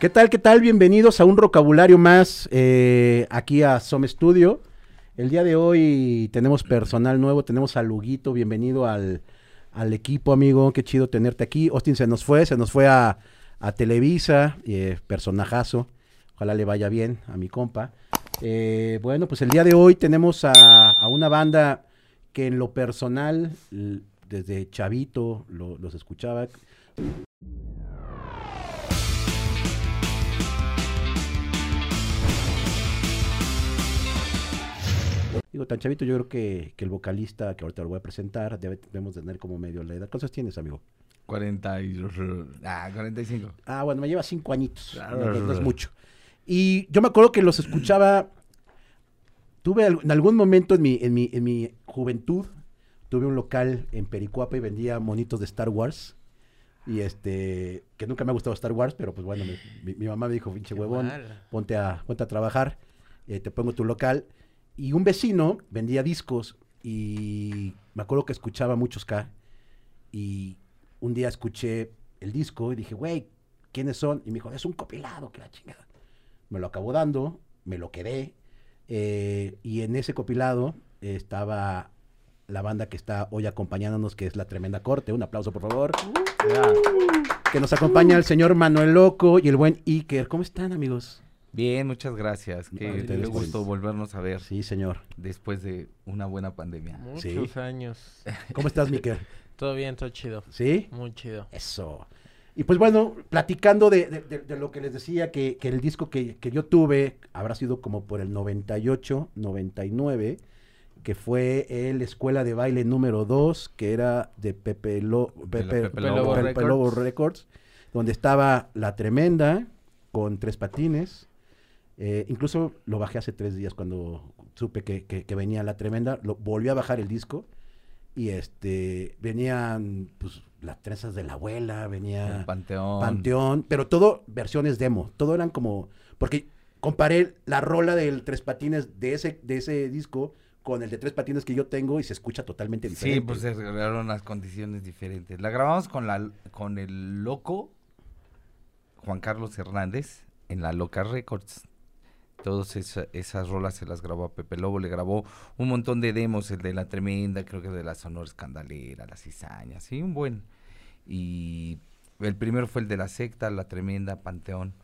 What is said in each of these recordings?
¿Qué tal, qué tal? Bienvenidos a un vocabulario más eh, aquí a Some Studio. El día de hoy tenemos personal nuevo, tenemos a Luguito, bienvenido al, al equipo, amigo. Qué chido tenerte aquí. Austin se nos fue, se nos fue a, a Televisa, eh, personajazo. Ojalá le vaya bien a mi compa. Eh, bueno, pues el día de hoy tenemos a, a una banda que en lo personal, desde chavito, lo- los escuchaba. Digo, tan chavito, yo creo que, que el vocalista que ahorita lo voy a presentar, debe- debemos tener como medio la edad. ¿Cuántos tienes, amigo? 40 y... Ah, 45. Ah, bueno, me lleva cinco añitos. Claro. No, no- no es mucho. Y yo me acuerdo que los escuchaba. Tuve en algún momento en mi, en mi, en mi juventud, tuve un local en Pericuapa y vendía monitos de Star Wars. Y este, que nunca me ha gustado Star Wars, pero pues bueno, me- mi, mi mamá me dijo, pinche huevón, ponte a, ponte a trabajar, eh, te pongo tu local. Y un vecino vendía discos y me acuerdo que escuchaba muchos K. Y un día escuché el disco y dije, güey, ¿quiénes son? Y me dijo, es un copilado, que la chingada. Me lo acabó dando, me lo quedé. eh, y en ese copilado eh, estaba la banda que está hoy acompañándonos, que es La Tremenda Corte. Un aplauso, por favor. Que nos acompaña el señor Manuel Loco y el buen Iker. ¿Cómo están, amigos? Bien, muchas gracias. Qué, gusto volvernos a ver Sí, señor. después de una buena pandemia. Muchos Sí. años. ¿Cómo estás, Iker? Todo bien, todo chido. ¿Sí? Muy chido. Eso. Y pues bueno, platicando de, de- de- de lo que les decía, que, que el disco que, que yo tuve habrá sido como por el 98, 99, que fue el Escuela de Baile número 2, que era de Pepe, Lo- Pepe- Pepe Lobo Pepe Records. Lobo Records, donde estaba La Tremenda con tres patines. Eh, incluso lo bajé hace tres días cuando supe que, que- que venía La Tremenda, lo, volví a bajar el disco y este venían pues las trenzas de la abuela, venía El Panteón. Panteón, pero todo versiones demo, todo eran como porque comparé la rola del Tres Patines de ese de ese disco con el de Tres Patines que yo tengo y se escucha totalmente diferente. Sí, pues se eran las condiciones diferentes. La grabamos con la con el loco Juan Carlos Hernández en la Loca Records. Todas esa- esas rolas se las grabó a Pepe Lobo, le grabó un montón de demos, el de La Tremenda, creo que de la Sonora Escandalera, La Cizaña, sí, un buen. Y el primero fue el de La Secta, La Tremenda, Panteón.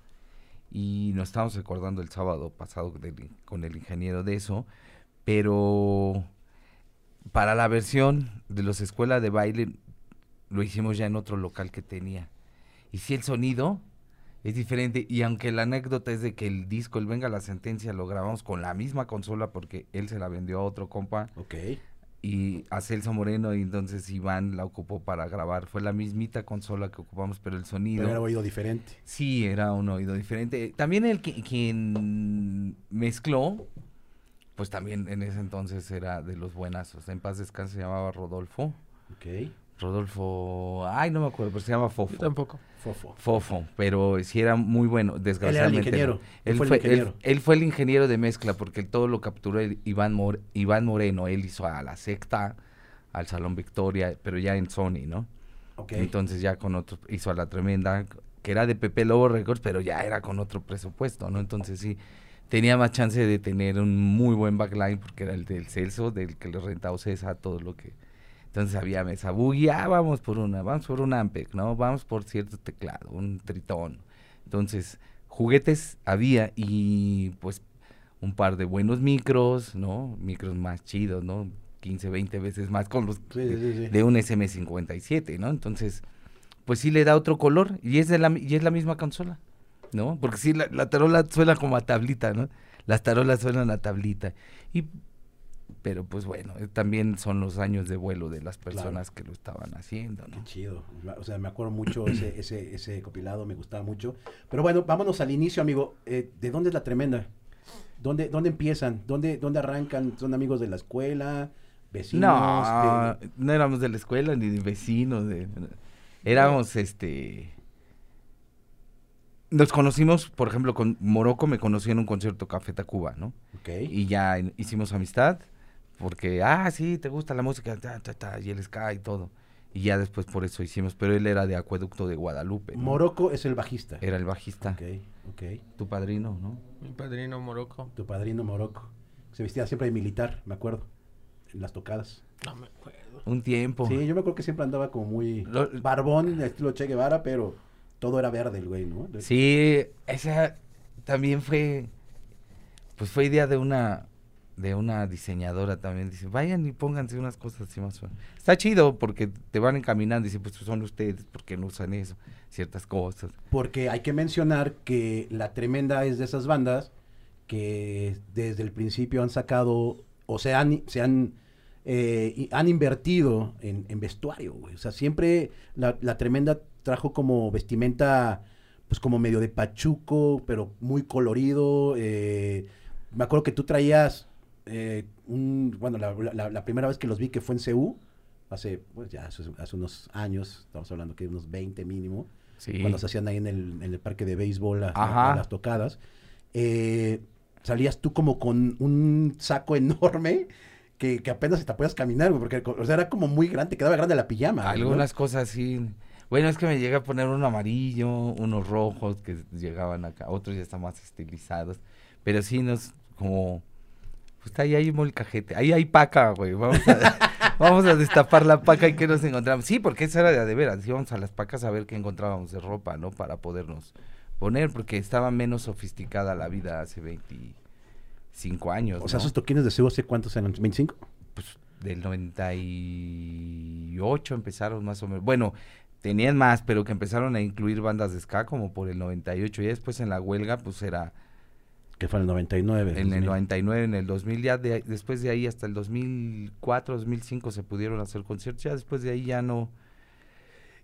Y nos estábamos recordando el sábado pasado con el ingeniero de eso, pero para la versión de los escuelas de baile lo hicimos ya en otro local que tenía. Y si el sonido es diferente, y aunque la anécdota es de que el disco, el Venga la Sentencia, lo grabamos con la misma consola porque él se la vendió a otro compa Ok. y a Celso Moreno y entonces Iván la ocupó para grabar. Fue la mismita consola que ocupamos, pero el sonido... Pero era oído diferente. Sí, era un oído diferente. También el que, quien mezcló, pues también en ese entonces era de los buenazos. En paz descanse se llamaba Rodolfo. Ok. Rodolfo, ay, no me acuerdo, pero se llama Yo Fofo. tampoco. Fofo. Fofo, pero sí era muy bueno, desgraciadamente. ingeniero, no. él Él fue el fue, ingeniero. él- él fue el ingeniero de mezcla porque todo lo capturó el Iván, Iván Moreno. Él hizo a la secta, al Salón Victoria, pero ya en Sony, ¿no? Ok. Entonces ya con otro, hizo a la tremenda, que era de Pepe Lobo Records, pero ya era con otro presupuesto, ¿no? Entonces sí, tenía más chance de tener un muy buen backline, porque era el del Celso, del que le rentaba César, todo lo que... Entonces había mesa boogie, ah, vamos por una, vamos por un Ampeg, ¿no? Vamos por cierto teclado, un tritón. Entonces, juguetes había y pues un par de buenos micros, ¿no? Micros más chidos, ¿no? 15, 20 veces más con los Sí, sí, sí, sí. de un SM57, ¿no? Entonces, pues sí le da otro color y es de la, y es la misma consola, ¿no? Porque sí, la, la tarola suena como a tablita, ¿no? Las tarolas suenan a tablita. Y, pero pues bueno, eh, también son los años de vuelo de las Claro. personas que lo estaban haciendo, Qué ¿no? chido. O sea, me acuerdo mucho ese, ese, ese compilado, me gustaba mucho. Pero bueno, vámonos al inicio, amigo. Eh, ¿De dónde es la tremenda? ¿Dónde, dónde empiezan? ¿Dónde, ¿Dónde arrancan? ¿Son amigos de la escuela? ¿Vecinos? No, ¿Qué- no éramos de la escuela ni de vecinos. de- éramos, este... Nos conocimos, por ejemplo, con Morocco me conocí en un concierto Café Tacuba, ¿no? Ok. Y ya hicimos amistad, porque, ah, sí, te gusta la música, ta, ta, ta, y el ska y todo. Y ya después por eso hicimos, pero él era de Acueducto de Guadalupe. ¿no? Morocco es el bajista. Era el bajista. Ok, ok. Tu padrino, ¿no? Mi padrino Morocco. Tu padrino Morocco. Se vestía siempre de militar, me acuerdo. En las tocadas. No me acuerdo. Un tiempo. Sí, yo me acuerdo que siempre andaba como muy Lo- barbón, estilo Che Guevara, pero todo era verde el güey, ¿no? Sí, esa también fue, pues fue idea de una, de una diseñadora también. Dice, vayan y pónganse unas cosas así más. o menos". Está chido porque te van encaminando. Dice, pues son ustedes, ¿por qué no usan eso? Ciertas cosas. Porque hay que mencionar que La Tremenda es de esas bandas que desde el principio han sacado o se han, se han, eh, y han invertido en, en vestuario, güey. O sea, siempre la, La Tremenda trajo como vestimenta, pues como medio de pachuco, pero muy colorido. eh, me acuerdo que tú traías eh, un, bueno, la, la- la primera vez que los vi que fue en CU, hace, pues ya hace, hace unos años, estamos hablando que unos 20 mínimo Sí. cuando se hacían ahí en el, en el parque de béisbol las, tocadas, eh, salías tú como con un saco enorme que, que apenas te podías caminar, güey, porque o sea, era como muy grande, te quedaba grande la pijama. ¿no? Algunas cosas sí. Bueno, es que me llega a poner uno amarillo, unos rojos que llegaban acá, otros ya están más estilizados. Pero sí nos, como, pues ahí hay molcajete, ahí hay paca, güey. Vamos a, vamos a destapar la paca y qué nos encontramos. Sí, porque esa era de, veras, íbamos a las pacas a ver qué encontrábamos de ropa, ¿no? Para podernos poner, porque estaba menos sofisticada la vida hace 25 años. O sea, ¿no? esos toquines de CU, ¿hace cuántos eran? ¿25? pues del 98 empezaron más o menos. Bueno, tenían más, pero que empezaron a incluir bandas de ska como por el 98. Y después en la huelga, pues era Que fue en el 99. en el 2000. 99, en el 2000, ya de después de ahí hasta el 2004, 2005 se pudieron hacer conciertos. Ya después de ahí ya no.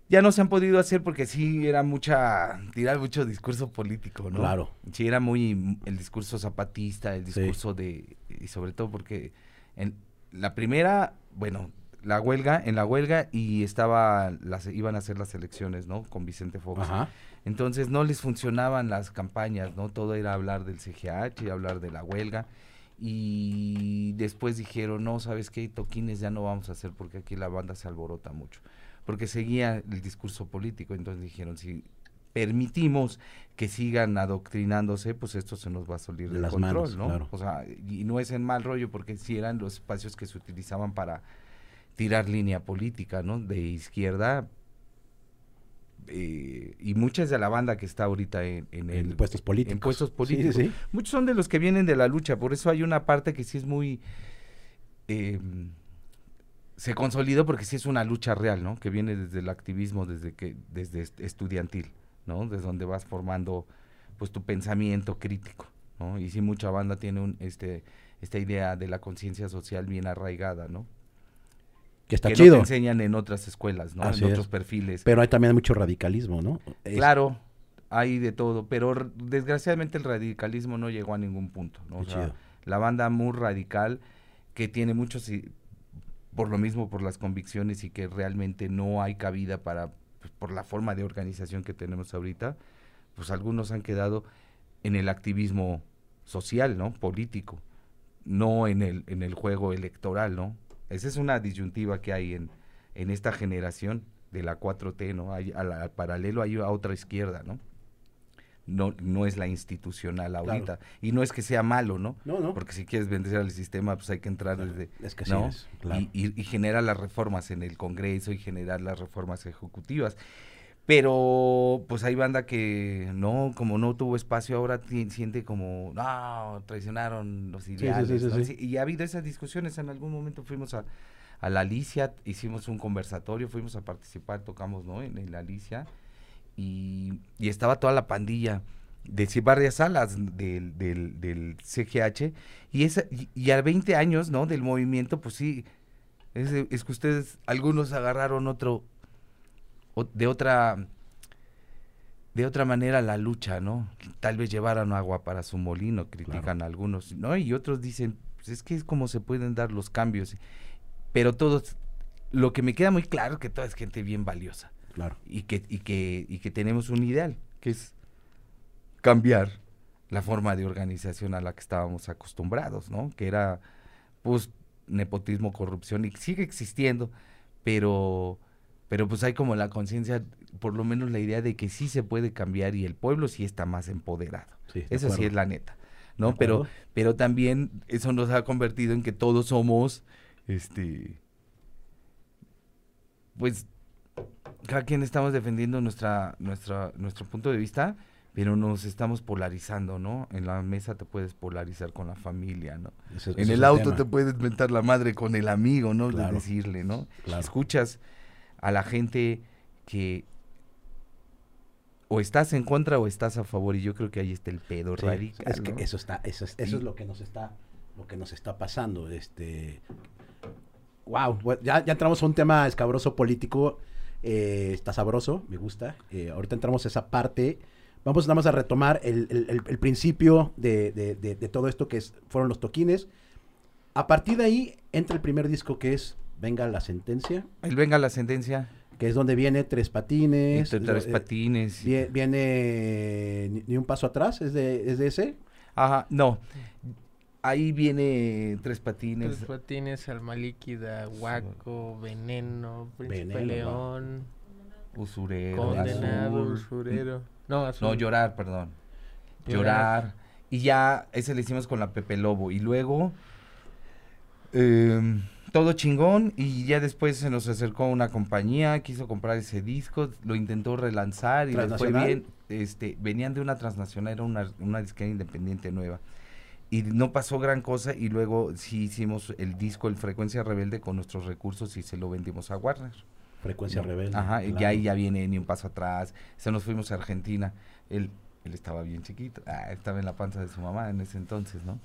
Ya no se han podido hacer porque sí era mucha, tirar mucho discurso político, ¿no? Claro. Sí, era muy el discurso zapatista, el Sí. discurso de, y sobre todo porque en la primera, bueno, la huelga, en la huelga y estaba, las, iban a hacer las elecciones, ¿no? Con Vicente Fox. Ajá. Entonces no les funcionaban las campañas, ¿no? Todo era hablar del CGH, hablar de la huelga. Y después dijeron, no, ¿sabes qué? Toquines ya no vamos a hacer porque aquí la banda se alborota mucho. Porque seguía el discurso político. Entonces dijeron, si permitimos que sigan adoctrinándose, pues esto se nos va a salir De control, manos, ¿no? claro. O sea, y no es en mal rollo porque sí eran los espacios que se utilizaban para tirar línea política, ¿no? De izquierda, eh, y muchas de la banda que está ahorita en, en En el puestos políticos. en puestos sí, políticos. sí. Muchos son de los que vienen de la lucha, por eso hay una parte que sí es muy eh, se consolidó porque sí es una lucha real, ¿no? Que viene desde el activismo, desde que desde est- estudiantil, ¿no? Desde donde vas formando pues tu pensamiento crítico, ¿no? Y sí mucha banda tiene un este esta idea de la conciencia social bien arraigada, ¿no? Que está que no te chido. enseñan en otras escuelas, ¿no? Así en es. otros perfiles. pero hay también mucho radicalismo, ¿no? Es- Claro, hay de todo, pero desgraciadamente el radicalismo no llegó a ningún punto, ¿no? O sea, chido. la banda muy radical que tiene muchos por lo mismo por las convicciones y que realmente no hay cabida para pues, por la forma de organización que tenemos ahorita, pues algunos han quedado en el activismo social, ¿no? político, no en el en el juego electoral, ¿no? Esa es una disyuntiva que hay en en esta generación de la 4T, ¿no? Hay, al, al paralelo hay a otra izquierda, ¿no? No, no es la institucional ahorita. Y no es que sea malo, ¿no? No, no. Porque si quieres vencer al sistema, pues hay que entrar desde... Es que ¿no? es, claro. y, y, y generar las reformas en el Congreso y generar las reformas ejecutivas. Pero pues hay banda que no, como no tuvo espacio ahora siente como, no, traicionaron los ideales. sí, ¿no? sí. Y ha habido esas discusiones, en algún momento fuimos a, a la Alicia, hicimos un conversatorio, fuimos a participar, tocamos, ¿no? En, en la Alicia y, y estaba toda la pandilla de varias salas del, del, del CGH y, esa, y, y a 20 años, ¿no? Del movimiento, pues sí, es, es que ustedes, algunos agarraron otro, de otra, de otra manera la lucha, ¿no? Tal vez llevaran agua para su molino, critican algunos, ¿no? Y otros dicen, pues es que es como se pueden dar los cambios, pero todos, lo que me queda muy claro es que toda es gente bien valiosa Claro. y que, y que, y que tenemos un ideal, que es cambiar la forma de organización a la que estábamos acostumbrados, ¿no? Que era, pues, nepotismo, corrupción, y sigue existiendo, pero, pero pues hay como la conciencia, por lo menos la idea de que sí se puede cambiar y el pueblo sí está más empoderado. Sí, Eso sí es la neta, ¿no? Pero, pero también eso nos ha convertido en que todos somos, este, pues, cada quien estamos defendiendo nuestra, nuestra, nuestro punto de vista, pero nos estamos polarizando, ¿no? En la mesa te puedes polarizar con la familia, ¿no? Ese- En el auto tema. te puedes mentar la madre con el amigo, ¿no? De Claro. decirle, ¿no? Claro. Escuchas a la gente que o estás en contra o estás a favor y yo creo que ahí está el pedo Sí, radical, es que ¿no? eso está, eso es, eso es lo que nos está, lo que nos está pasando. Este, wow, ya, ya entramos a un tema escabroso político. eh, está sabroso, me gusta. Eh, ahorita entramos a esa parte. Vamos nada más a retomar el, el- el- el principio de, de- de- de todo esto que es- fueron los toquines. A partir de ahí entra el primer disco que es Venga la sentencia, Él venga la sentencia, que es donde viene Tres Patines. entre tres eh, patines. viene ni, Ni un paso atrás, ¿es de, es de ese? Ajá, no. Ahí viene tres patines. Tres patines, alma líquida, guaco, veneno, príncipe Veneno, león, Usurero. condenado, azul. usurero. No, azul. No, llorar, perdón. Llorar. Llorar. Y ya, ese le hicimos con la Pepe Lobo. Y luego, em, todo chingón. Y ya después se nos acercó una compañía, quiso comprar ese disco, lo intentó relanzar y le fue bien. Este, venían de una transnacional, era una, una disquera independiente nueva. Y no pasó gran cosa y luego sí hicimos el disco El Frecuencia Rebelde con nuestros recursos y se lo vendimos a Warner. Frecuencia No, rebelde. Ajá, claro. ya ahí ya viene ni un paso atrás. Se nos fuimos a Argentina. Él, él estaba bien chiquito. Ah, estaba en la panza de su mamá en ese entonces, ¿no?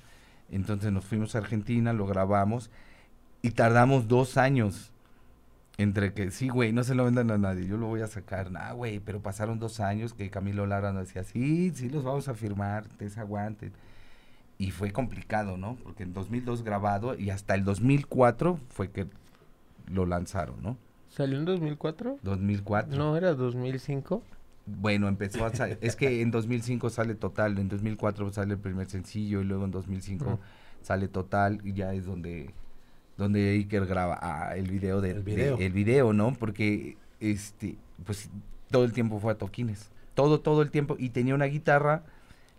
Entonces nos fuimos a Argentina, lo grabamos y tardamos dos años entre que, sí, güey, no se lo vendan a nadie, yo lo voy a sacar. Nah, güey, pero pasaron dos años que Camilo Lara nos decía, sí, sí, los vamos a firmar, ustedes aguanten. Y fue complicado, ¿no? Porque en 2002 grabado y hasta el 2004 fue que lo lanzaron, ¿no? ¿Salió en 2004? 2004. No, era 2005. Bueno, empezó a salir. es que en 2005 sale Total, en 2004 sale el primer sencillo y luego en 2005 Ujú. sale Total y ya es donde donde Iker graba ah, el video de, El de- video. el video, ¿no? Porque este pues todo el tiempo fue a toquines. Todo todo el tiempo y tenía una guitarra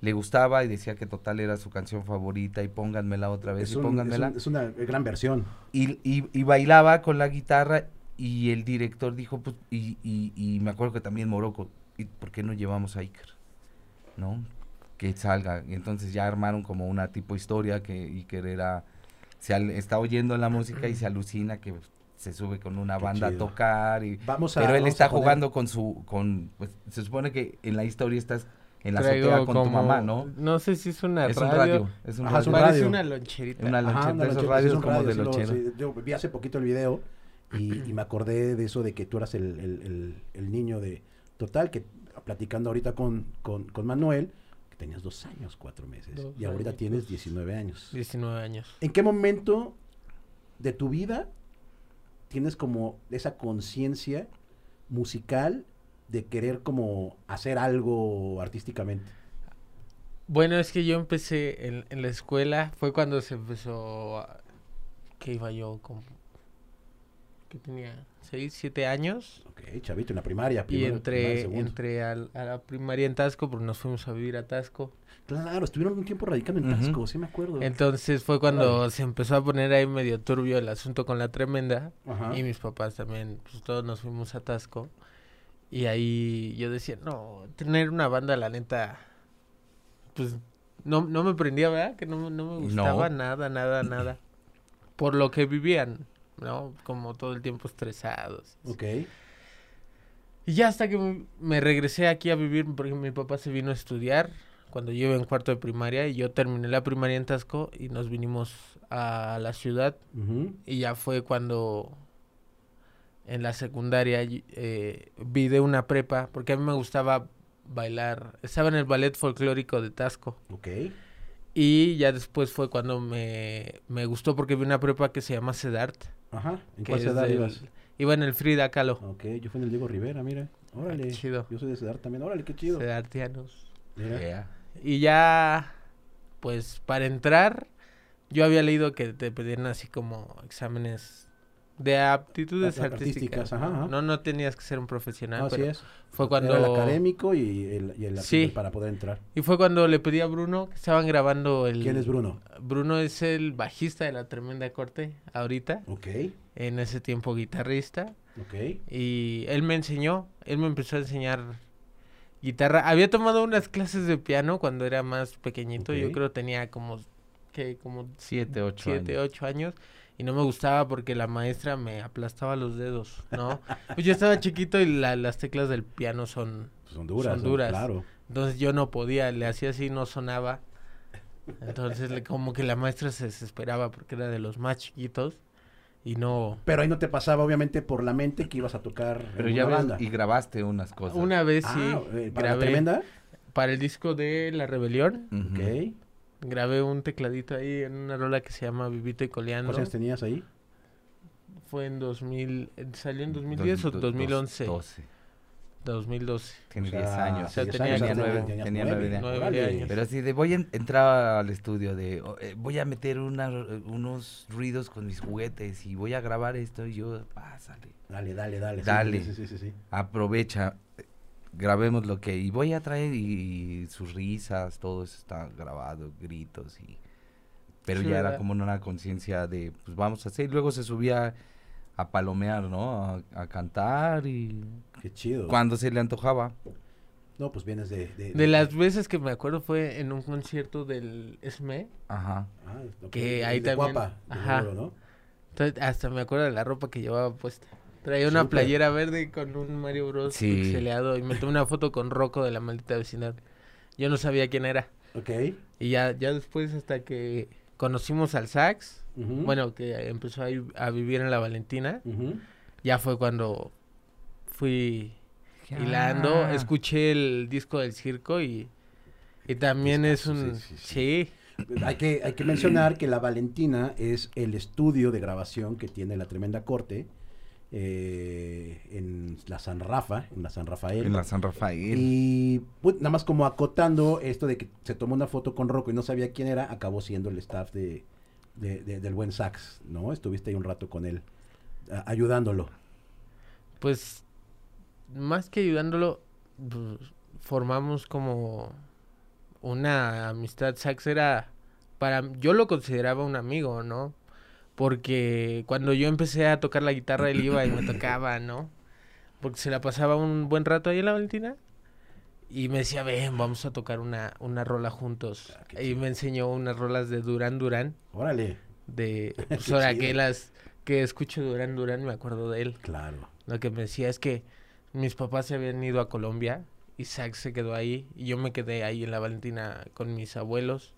le gustaba y decía que Total era su canción favorita y pónganmela otra vez Es, y un- es pónganmela un- es una gran versión. y, y, y bailaba con la guitarra y el director dijo, pues, y, y, y me acuerdo que también Morocco, ¿y por qué no llevamos a Iker? ¿No? Que salga. Y entonces ya armaron como una tipo historia que Iker era, se al- está oyendo la música y se alucina que se sube con una Qué banda chido. a tocar y Vamos a, pero él vamos está a poner- jugando con su con pues se supone que en la historia estás en la Traigo azotea con tu mamá, ¿no? No sé si es una Es un radio. es un Ajá, es un radio. Parece radio. una loncherita. Una Ajá, lonchera, una de esos radios es como radio, de lonchera. sí, yo vi hace poquito el video y, y me acordé de eso de que tú eras el, el- el- el niño de Total, que platicando ahorita con, con, con Manuel, tenías dos años, cuatro meses, Dos y ahorita tienes 19 años. 19 años. ¿En qué momento de tu vida tienes como esa conciencia musical de querer como hacer algo artísticamente? Bueno, es que yo empecé en, en la escuela, fue cuando se empezó, a- que iba yo como, que tenía 6, 7 años, Ok, chavito, en la primaria. y primero, primaria, entré, entré al- a la primaria en Tasco, porque nos fuimos a vivir a Tasco. Claro, estuvieron un tiempo radicando en Ujú. Tasco, sí me acuerdo. Entonces fue cuando se empezó a poner ahí medio turbio el asunto con la tremenda, Ajá. y mis papás también, pues todos nos fuimos a Tasco, y ahí yo decía, no, tener una banda, la neta, pues no, no me prendía, ¿verdad? Que no, no me gustaba No. nada, nada, nada. Por lo que vivían, ¿no? Como todo el tiempo estresados. Ok. Y ya hasta que me- regresé aquí a vivir, porque mi papá se vino a estudiar cuando yo iba en cuarto de primaria y yo terminé la primaria en Tasco y nos vinimos a la ciudad y ya fue cuando en la secundaria eh, vi de una prepa, porque a mí me gustaba bailar, estaba en el ballet folclórico de Tasco. Ok. Y ya después fue cuando me, me gustó porque vi una prepa que se llama CEDART. Ajá. ¿En cuál ciudad del- ibas? Iba en el Frida Kahlo. Ok, yo fui en el Diego Rivera, mira. Órale. qué chido. Yo soy de Cedar también. Órale, qué chido. CEDARTianos. Mira. Yeah. Y ya, pues para entrar, yo había leído que te pedían así como exámenes De aptitudes Ap- artísticas. artísticas, ajá, ajá. No, no tenías que ser un profesional. Así pero es. Fue cuando... Era el académico y el, y el Sí. para poder entrar. Y fue cuando le pedí a Bruno que estaban grabando el... ¿Quién es Bruno? Bruno es el bajista de la Tremenda Corte ahorita. Ok, En ese tiempo guitarrista. ok. Y él me enseñó, él me empezó a enseñar guitarra. Había tomado unas clases de piano cuando era más pequeñito. Yo creo tenía como, que Como Siete, ocho siete, años. ocho años. Y no me gustaba porque la maestra me aplastaba los dedos, ¿no? pues yo estaba chiquito y la- las teclas del piano son... Pues son duras. Son duras. Claro. Entonces yo no podía, le hacía así, no sonaba. Entonces le- como que la maestra se desesperaba porque era de los más chiquitos y no... Pero ahí no te pasaba, obviamente, por la mente que ibas a tocar Pero en ya una ves, banda. y grabaste unas cosas. Una vez sí Ah, eh, ¿para la grabé tremenda? para el disco de La Rebelión. Ujú. Ok. Grabé un tecladito ahí en una rola que se llama Vivito y Coleando. ¿Cuántos años tenías ahí? Fue en 2000, eh, ¿salió en 2010 o Dos- dos- 2011? Doce. 2012. Tiene O sea, 10 años. o sea, tenía años, como- tenías tenía nueve. nueve de- nueve Órale. años. Pero así de voy a en- entrar al estudio de oh, eh, voy a meter una- unos ruidos con mis juguetes y voy a grabar esto y yo pásale. Dale, dale, dale. Dale. Sí, sí, sí, sí. Aprovecha, grabemos lo que y voy a traer y, sus risas, todo eso está grabado, gritos y pero Sí, ya era como una conciencia de pues vamos a hacer y luego se subía a palomear, ¿no? A, a cantar y Qué chido. cuando se le antojaba. No, pues vienes de... De, De las veces que me acuerdo fue en un concierto del SME. Ajá. Ah, que ahí de también- guapa, ajá. ¿no? Entonces, hasta me acuerdo de la ropa que llevaba puesta. Traía una playera verde con un Mario Bros. Sí. pixeleado y me tomé una foto con Rocco de la maldita vecindad. Yo no sabía quién era. Ok. Y ya, ya después hasta que conocimos al sax, bueno, que empezó a, ir a vivir en la Valentina, ya fue cuando fui hilando, Ya. escuché el disco del circo y, y también es un... sí, sí, Sí, Hay que, hay que mencionar que La Valentina es el estudio de grabación que tiene la Tremenda Corte eh, en la San Rafa, en la San Rafael. En la San Rafael. Y pues, nada más como acotando esto de que se tomó una foto con Rocco y no sabía quién era, acabó siendo el staff de, de- de- del buen sax, ¿no? Estuviste ahí un rato con él, a- ayudándolo. pues más que ayudándolo, pues, formamos como una amistad. Sax era, para, yo lo consideraba un amigo, ¿no? Porque cuando yo empecé a tocar la guitarra, él iba y me tocaba, ¿no? Porque se la pasaba un buen rato ahí en la Valentina. Y me decía, ven, vamos a tocar una, una rola juntos. Ah, y me enseñó unas rolas de Durán Durán. Órale, De, pues ahora que las, que escucho Durán Durán, me acuerdo de él. claro. Lo que me decía es que mis papás se habían ido a Colombia y Sax se quedó ahí y yo me quedé ahí en la Valentina con mis abuelos.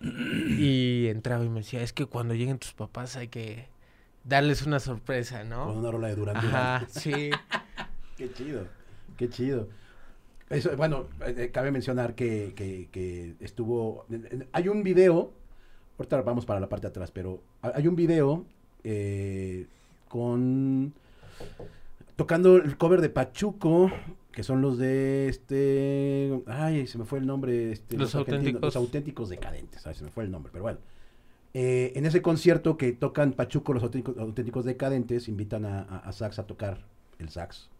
y entraba y me decía, es que cuando lleguen tus papás hay que darles una sorpresa, Con ¿no? una rola de Durán. Ajá, sí. Qué chido, qué chido. Eso, bueno, eh, eh, cabe mencionar que, que- que estuvo... Hay un video, ahorita vamos para la parte de atrás, pero ha- hay un video eh, con... Tocando el cover de Pachuco, que son los de este... Ay, se me fue el nombre. Este, Los auténticos. Los auténticos decadentes, ay, se me fue el nombre, pero bueno. Eh, en ese concierto que tocan Pachuco, los auténticos, auténticos decadentes, invitan a, a- a sax a tocar el sax.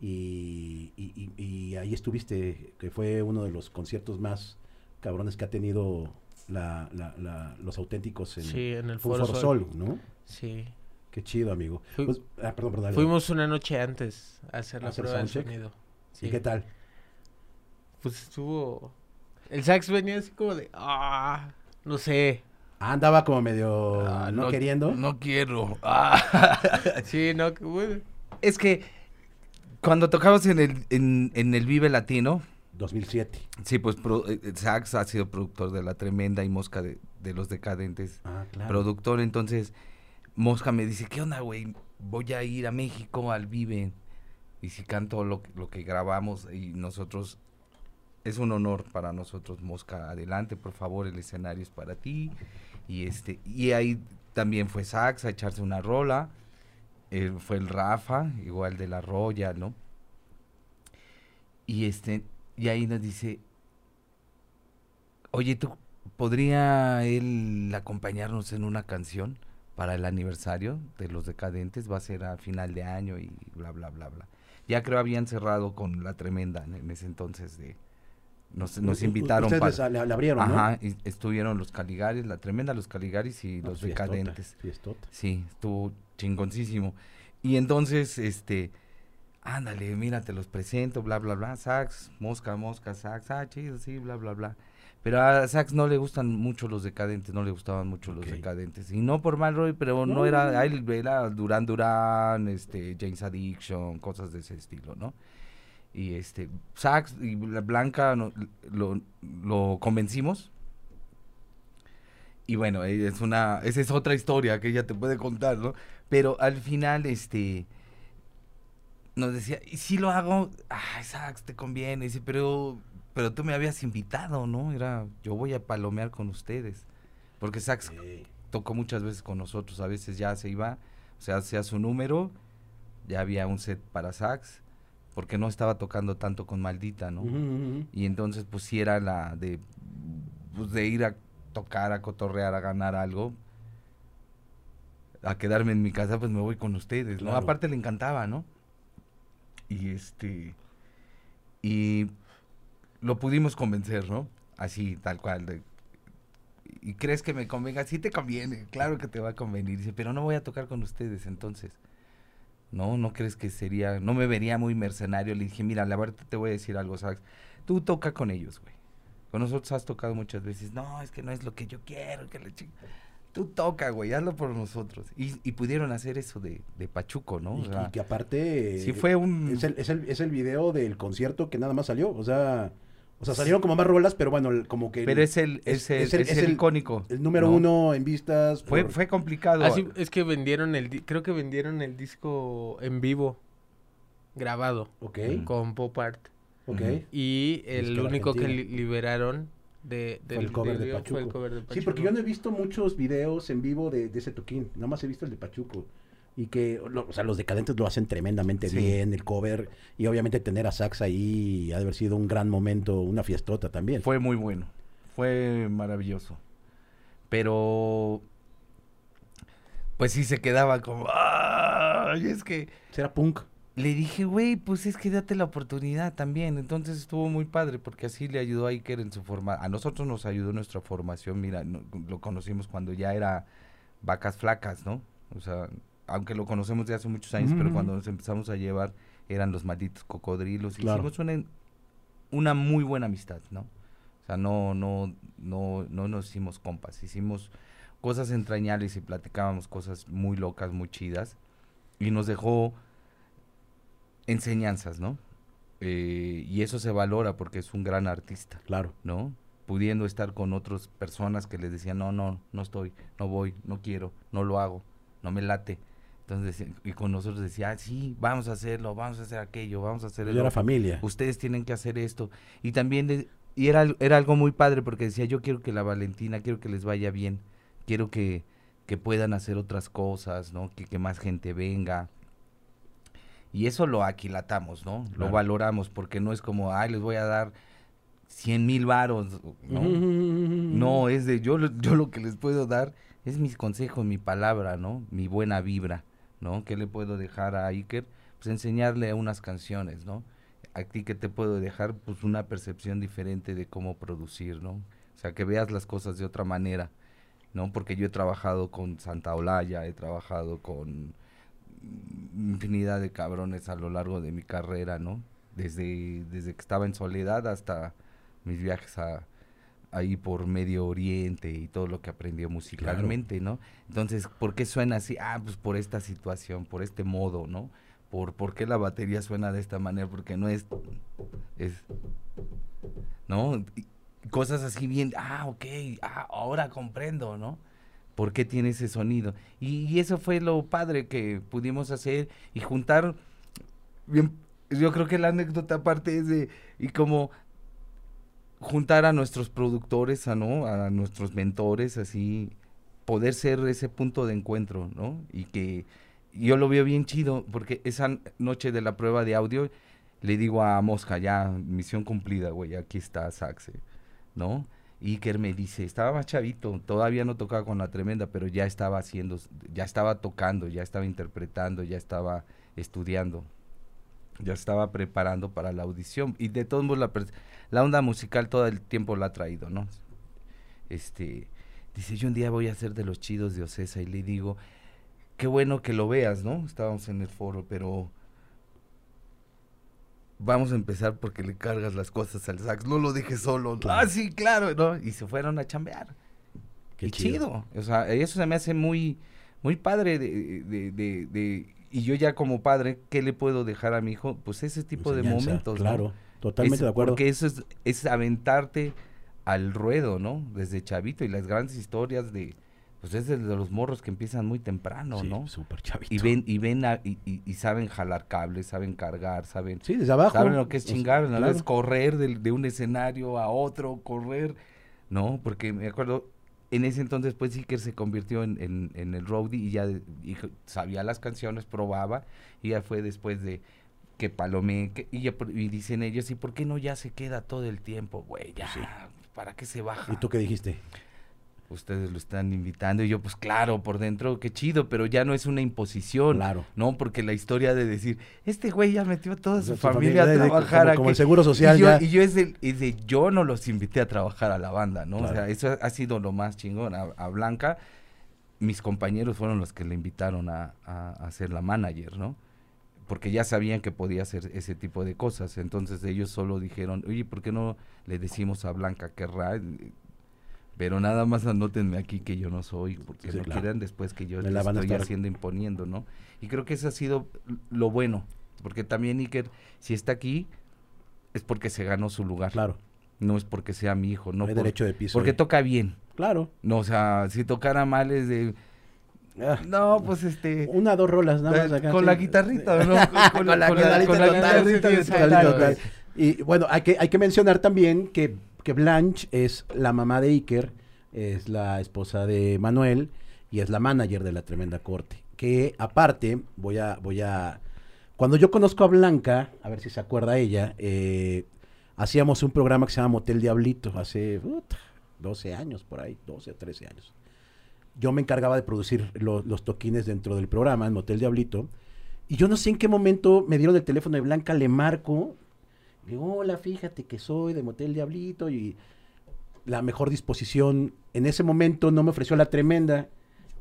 Y, y- y- y ahí estuviste, que fue uno de los conciertos más cabrones que ha tenido la- la- la- los auténticos en Sí, en el Foro Foro Sol. Sol, ¿no? Sí. Qué chido, amigo. Fui- Pues- ah, perdón, perdón. Fuimos una noche antes a hacer la ¿A hacer prueba de soundcheck? ¿Y qué tal? Pues estuvo... El sax venía así como de... Ah, no sé. Ah, andaba como medio Ah, no, queriendo. No quiero. Ah. Sí, no, bueno. es que cuando tocamos en el, en, en el Vive Latino, 2007. sí, pues pro- eh, eh, Sax ha sido productor de La Tremenda y Mosca de, de Los Decadentes. Ah, claro. Productor, entonces Mosca me dice, ¿qué onda, güey? Voy a ir a México al Vive. Y si canto lo, que- lo que grabamos y nosotros, es un honor para nosotros, Mosca, adelante, por favor, el escenario es para ti. Y este, y ahí también fue Sax a echarse una rola. eh, fue el Rafa, igual de la Roya, ¿no? Y este, y ahí nos dice, oye, ¿tú podría él acompañarnos en una canción? para el aniversario de los decadentes, va a ser a final de año y bla, bla, bla, bla. Ya creo habían cerrado con la tremenda en, ese entonces de... Nos, nos invitaron Ustedes para... le abrieron, ¿no? Ajá, y estuvieron los Caligaris, la tremenda los Caligaris y Ah, los fiestota, decadentes. fiestota. Sí, estuvo chingoncísimo. Y entonces, este, ándale, mira, te los presento, bla, bla, bla, sax, mosca, mosca, sax, ah, chido, sí, bla, bla, bla. Pero a Sax no le gustan mucho los decadentes, no le gustaban mucho los decadentes. Y no por mal Roy, pero no, No, era, a él era Duran Duran, este, James Addiction, cosas de ese estilo, ¿no? Y este, Sax y Bla- Blanca no- lo, lo convencimos. Y bueno, es una, esa es otra historia que ella te puede contar, ¿no? Pero al final, este, nos decía, ¿y si lo hago? Ay, Sax, te conviene. Dice, pero, pero tú me habías invitado, ¿no? Era, yo voy a palomear con ustedes. Porque Sax Sí. tocó muchas veces con nosotros, a veces ya se iba, o sea, hacía su número, ya había un set para sax, porque no estaba tocando tanto con Maldita, ¿no? Y entonces pues sí era la de, pues, de ir a tocar, a cotorrear, a ganar algo, a quedarme en mi casa, pues me voy con ustedes, ¿no? Claro. Aparte le encantaba, ¿no? Y este, y lo pudimos convencer, ¿no? Así, tal cual, de, ¿y crees que me convenga? Sí te conviene, claro que te va a convenir. Dice, pero no voy a tocar con ustedes, entonces. No, no crees que sería, no me vería muy mercenario. Le dije, mira, la verdad te voy a decir algo, Sax. Tú toca con ellos, güey. Con nosotros has tocado muchas veces. No, es que no es lo que yo quiero, que le chi-". Tú toca, güey, hazlo por nosotros. Y, y pudieron hacer eso de, de Pachuco, ¿no? O Y, sea, y que aparte... sí fue un... Es el, es, el, es el video del concierto que nada más salió. O sea, o sea salieron como más rolas, pero bueno, el- como que... el- pero es el, es- es, el, es el- es icónico. el número ¿no? uno en vistas. Fue, por- fue complicado. Así es que vendieron el, creo que vendieron el disco en vivo, grabado, Ok, con pop art. ok. Y el de único que Argentina. liberaron de, Fue del el cover de video fue el Pachuco. cover de Sí, porque yo no he visto muchos videos en vivo de, de ese toquín. Nada más he visto el de Pachuco. Y que, lo- o sea, los decadentes lo hacen tremendamente Sí. bien, el cover. Y obviamente tener a Sax ahí ha de haber sido un gran momento, una fiestota también. Fue muy bueno. Fue maravilloso. Pero. Pues sí se quedaba como. ¡Ay! Es que. Será punk. Le dije, güey, pues es que date la oportunidad también. Entonces estuvo muy padre porque así le ayudó a Iker en su forma. A nosotros nos ayudó nuestra formación. Mira, no- lo conocimos cuando ya era vacas flacas, ¿no? O sea, aunque lo conocemos de hace muchos años, pero cuando nos empezamos a llevar eran los malditos cocodrilos. Claro. Hicimos una, una muy buena amistad, ¿no? O sea, no, no, no, no nos hicimos compas. Hicimos cosas entrañables y platicábamos cosas muy locas, muy chidas. Y nos dejó enseñanzas, ¿no? Eh, y eso se valora porque es un gran artista, Claro. ¿no? Pudiendo estar con otras personas que les decían, no, no, no estoy, no voy, no quiero, no lo hago, no me late. Entonces, y con nosotros decía, ah, sí, vamos a hacerlo, vamos a hacer aquello, vamos a hacer el Yo era familia. Ustedes tienen que hacer esto. Y también, de- y era, era algo muy padre porque decía, yo quiero que la Valentina, quiero que les vaya bien, quiero que, que puedan hacer otras cosas, ¿no? Que, que más gente venga. Y eso lo aquilatamos, ¿no? Lo valoramos porque no es como, ay, les voy a dar 100 mil varos, ¿no? No, es de yo, yo lo que les puedo dar es mis consejos, mi palabra, ¿no? Mi buena vibra, ¿no? ¿Qué le puedo dejar a Iker? Pues enseñarle unas canciones, ¿no? A ti que te puedo dejar, pues una percepción diferente de cómo producir, ¿no? O sea, que veas las cosas de otra manera, ¿no? Porque yo he trabajado con Santa Olaya, he trabajado con infinidad de cabrones a lo largo de mi carrera, ¿no? Desde, desde que estaba en soledad hasta mis viajes a, ahí por Medio Oriente y todo lo que aprendió musicalmente, ¿no? Entonces, ¿por qué suena así? Ah, pues por esta situación, por este modo, ¿no? Por, ¿Por qué la batería suena de esta manera? Porque no es... es ¿No? Y cosas así bien, ah, ok, ah, ahora comprendo, ¿no? ¿Por qué tiene ese sonido? Y, y eso fue lo padre que pudimos hacer y juntar, bien, yo creo que la anécdota aparte es de, y como juntar a nuestros productores, a, ¿no? a nuestros mentores, así, poder ser ese punto de encuentro, ¿no? Y que yo lo veo bien chido, porque esa noche de la prueba de audio, le digo a Mosca, ya, misión cumplida, güey, aquí está Saxe, ¿no? Iker me dice, estaba más chavito, todavía no tocaba con la tremenda, pero ya estaba haciendo, ya estaba tocando, ya estaba interpretando, ya estaba estudiando, ya estaba preparando para la audición. Y de todos modos la, la onda musical todo el tiempo la ha traído, ¿no? Este, dice, yo un día voy a ser de los chidos de Ocesa y le digo, qué bueno que lo veas, ¿no? Estábamos en el foro, pero vamos a empezar porque le cargas las cosas al sax, no lo dejes solo. Ah, sí, claro, ¿no? Y se fueron a chambear. Qué y chido. O sea, eso se me hace muy, muy padre de, de, de, de- y yo ya como padre, ¿qué le puedo dejar a mi hijo? Pues ese tipo de momentos, ¿no? Claro, totalmente Es- de acuerdo. Porque eso es, es aventarte al ruedo, ¿no? Desde chavito y las grandes historias de, pues es de los morros que empiezan muy temprano, Sí, ¿no? súper chavito. Y ven, y ven, a- y, y- y saben jalar cables, saben cargar, saben, Sí, desde abajo. saben lo que es chingar, ¿no? claro. Es correr del- de, un escenario a otro, correr, ¿no? Porque me acuerdo, en ese entonces pues sí que se convirtió en, en, en el roadie y ya y sabía las canciones, probaba, y ya fue después de que palomé, que, y, ya y dicen ellos, ¿y por qué no ya se queda todo el tiempo, güey? Ya, Sí. ¿para qué se baja? ¿Y tú qué dijiste? Ustedes lo están invitando y yo pues claro, por dentro, qué chido, pero ya no es una imposición. Claro. No, porque la historia de decir, este güey ya metió a toda O sea, su familia familia de- a de- trabajar como- como aquí". el Seguro Social Y yo, ya. y yo es, el, es de, yo no los invité a trabajar a la banda, ¿no? O sea, eso ha sido lo más chingón. A, a Blanca, mis compañeros fueron los que le invitaron a, a, a ser la manager, ¿no? Porque ya sabían que podía hacer ese tipo de cosas. Entonces ellos solo dijeron, oye, ¿por qué no le decimos a Blanca que ra- Pero nada más anótenme aquí que yo no soy, porque Sí, no claro. quieran después que yo Me les la van a estoy estar- haciendo imponiendo, ¿no? Y creo que eso ha sido lo bueno, porque también Iker, si está aquí, es porque se ganó su lugar. Claro. No es porque sea mi hijo, no No hay por- derecho de piso. porque toca bien. Claro. No, o sea, si tocara mal es de, Ah, no, pues este, una, dos rolas, nada más acá, con sí. la guitarrita, ¿no? Con, la guitarrita. Y bueno, hay que, hay que mencionar también que, que Blanche es la mamá de Iker, es la esposa de Manuel y es la manager de la Tremenda Corte. Que aparte, voy a, voy a. Cuando yo conozco a Blanca, a ver si se acuerda ella, eh, hacíamos un programa que se llama Motel Diablito hace puta, 12 años por ahí, 12 o 13 años. Yo me encargaba de producir lo- los toquines dentro del programa, en Motel Diablito. Y yo no sé en qué momento me dieron el teléfono de Blanca, le marco. Hola, fíjate que soy de Motel Diablito y la mejor disposición. En ese momento no me ofreció la tremenda.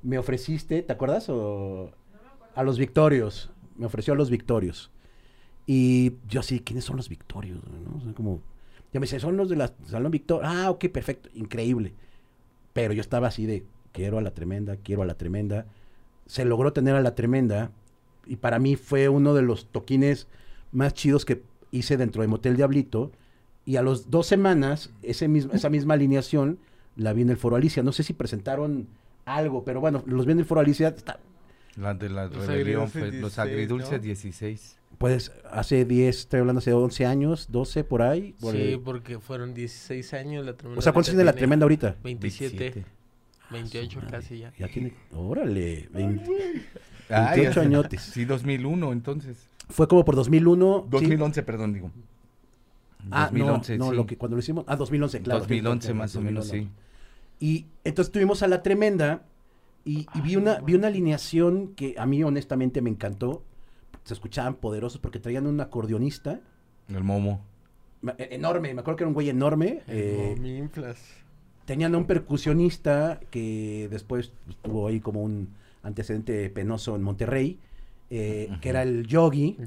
Me ofreciste, ¿te acuerdas? O a los Victorios. Me ofreció a los Victorios. Y yo así, ¿quiénes son los Victorios? ¿No? Como, ya me dice, son los de la Salón Victorio. Ah, ok, perfecto, increíble. Pero yo estaba así de, quiero a la tremenda, quiero a la tremenda. Se logró tener a la tremenda y para mí fue uno de los toquines más chidos que hice dentro de Motel Diablito. Y a los dos semanas, ese mismo, esa misma alineación la vi en el Foro Alicia. No sé si presentaron algo, pero bueno, los vi en el Foro Alicia. está- La de la Los rebelión, agridulces fue- los 16, agridulces ¿no? 16. pues hace 10, estoy hablando hace 11 años, 12 por ahí. por Sí, el- porque fueron 16 años la tremenda. o sea, ¿cuántos tiene la tremenda ahorita? 27, 27. 28 madre. casi ya. Ya tiene, órale, 20. Ah, 28 ya- añotes. Sí, 2001, entonces. Fue como por 2001. sí. 2011, perdón, digo. Ah, 2011, no, no, sí. lo que cuando lo hicimos, ah, 2011, claro. 2011 sí, más o menos, 2011. sí. Y entonces tuvimos a la tremenda y, y vi una vi una alineación que a mí honestamente me encantó. Se escuchaban poderosos porque traían un acordeonista El Momo. e- enorme, me acuerdo que era un güey enorme. eh, Mominflas. tenían a un percusionista que después tuvo ahí como un antecedente penoso en Monterrey, eh, que era el Yogi.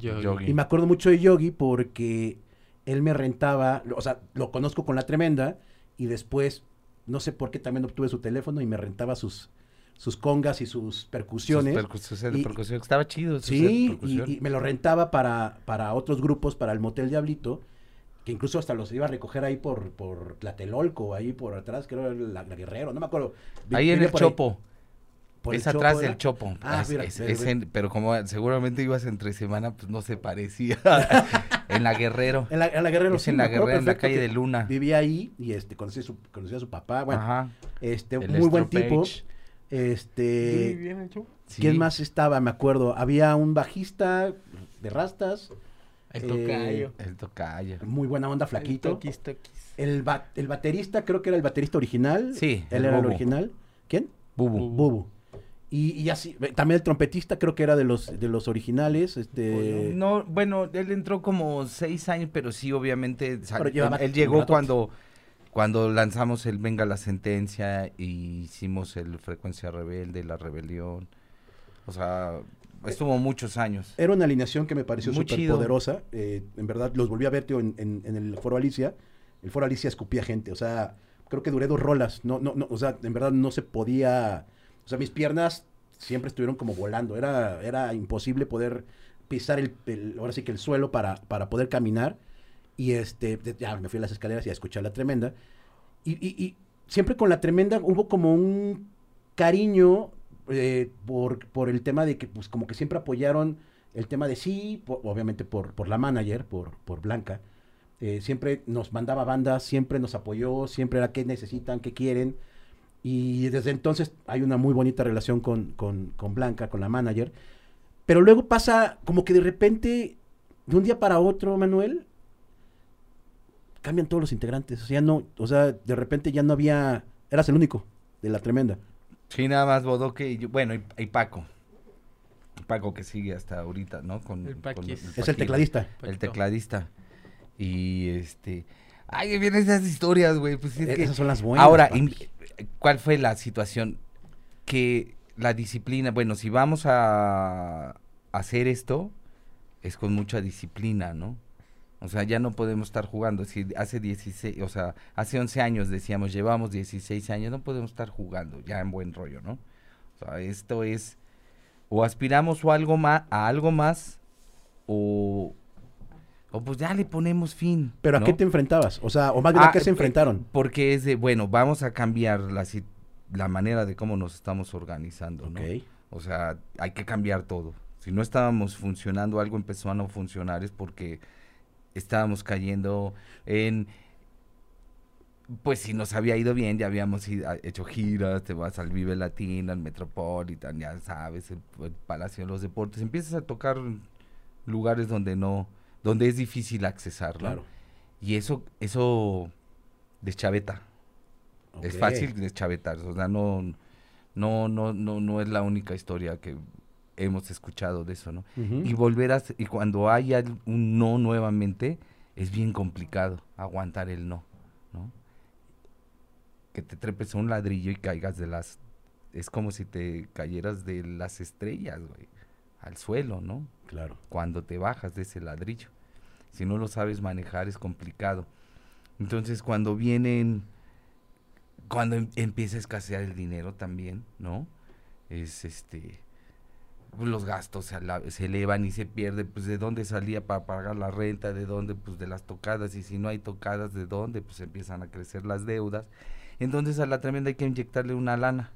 Y me acuerdo mucho de Yogi porque él me rentaba, o sea, lo conozco con la tremenda y después, no sé por qué también obtuve su teléfono y me rentaba sus, sus congas y sus percusiones. Sus Y- percusión. Estaba chido. Sí, y, me lo rentaba para, para otros grupos, para el Motel Diablito, que incluso hasta los iba a recoger ahí por, por Tlatelolco, ahí por atrás, creo era la, la Guerrero, no me acuerdo. Ahí en el Chopo. Por el es atrás Chopo, del. Chopo. Ah, Es- mira, es- ve- es ve. en- pero como seguramente ibas entre semana, pues no se parecía. en la Guerrero. En la, en la Guerrero, es sí, en la Guerrero, en la calle de Luna. Vivía ahí y este conocí a su, conocí a su papá, bueno, Ajá. este, El muy buen tipo. Stropage. Este, Sí, bien hecho. ¿Quién Sí. más estaba? Me acuerdo. Había un bajista de rastas. El Eh, tocayo. El tocayo. Muy buena onda, El flaquito. toquis, toquis. El, ba- el baterista, creo que era el baterista original. Sí, Él el era el original. ¿Quién? Bubu. Bubu. Y, y así, también el trompetista creo que era de los, de los originales. Este, No, bueno, él entró como seis años, pero sí, obviamente, Pero él llegó cuando, cuando lanzamos el Venga la Sentencia y hicimos el Frecuencia Rebelde, la Rebelión. O sea, estuvo muchos años. Era una alineación que me pareció súper poderosa. eh, en verdad, los volví a ver tío, en, en- en el Foro Alicia. El Foro Alicia escupía gente. O sea, creo que duré dos rolas. No, no, no, o sea, en verdad no se podía. O sea, mis piernas siempre estuvieron como volando. Era, era imposible poder pisar el, ahora sí que el suelo para, para poder caminar. Y este, ya me fui a las escaleras y a escuchar la tremenda. Y, y- siempre con la tremenda hubo como un cariño eh, por, por el tema de que, pues, como que siempre apoyaron el tema de sí, obviamente por, por la manager, por, por Blanca. Eh, siempre nos mandaba bandas, siempre nos apoyó, siempre era qué necesitan, qué quieren. Y desde entonces hay una muy bonita relación con, con, con Blanca, con la manager. Pero luego pasa como que de repente, de un día para otro, Manuel, cambian todos los integrantes. O sea, no, o sea, de repente ya no había, eras el único de la tremenda. Sí, nada más Bodoque y yo- bueno, y, y Paco. Paco que sigue hasta ahorita, ¿no? Con, El con. Es el tecladista. El tecladista. Y este... Ay, vienen esas historias, güey. Pues es que... Esas son las buenas. Ahora, in- ¿cuál fue la situación? Que la disciplina, bueno, si vamos a hacer esto, es con mucha disciplina, ¿no? O sea, ya no podemos estar jugando. Si hace 16, o sea, hace 11 años decíamos, llevamos 16 años, no podemos estar jugando ya en buen rollo, ¿no? O sea, esto es, o aspiramos o algo a algo más, o, o pues ya le ponemos fin. Pero ¿a qué te enfrentabas? O sea, o más bien Ah, a qué se eh, enfrentaron. Porque es de, bueno, vamos a cambiar la, manera de cómo nos estamos organizando, ¿no? Ok. O sea, hay que cambiar todo. Si no estábamos funcionando, algo empezó a no funcionar, es porque estábamos cayendo en... Pues si nos había ido bien, ya habíamos ido- hecho giras, te vas al Vive Latino, al Metropolitan, ya sabes, el, el Palacio de los Deportes, empiezas a tocar lugares donde no, donde es difícil accesar, ¿no? Claro. Y eso, eso deschaveta. Es Ok. fácil deschavetar. O sea, no, no, no, no, no es la única historia que hemos escuchado de eso, ¿no? Y volver a, y cuando hay al- un no nuevamente, es bien complicado aguantar el no, ¿no? Que te trepes a un ladrillo y caigas de las, es como si te cayeras de las estrellas, güey, al suelo, ¿no? Claro. cuando te bajas de ese ladrillo. Si no lo sabes manejar es complicado. Entonces cuando vienen, cuando em- empieza a escasear el dinero también, ¿no? Es este, los gastos se, elevan y se pierde, pues de dónde salía para pagar la renta, de dónde, pues de las tocadas, y si no hay tocadas, de dónde, pues empiezan a crecer las deudas. Entonces a la tremenda hay que inyectarle una lana,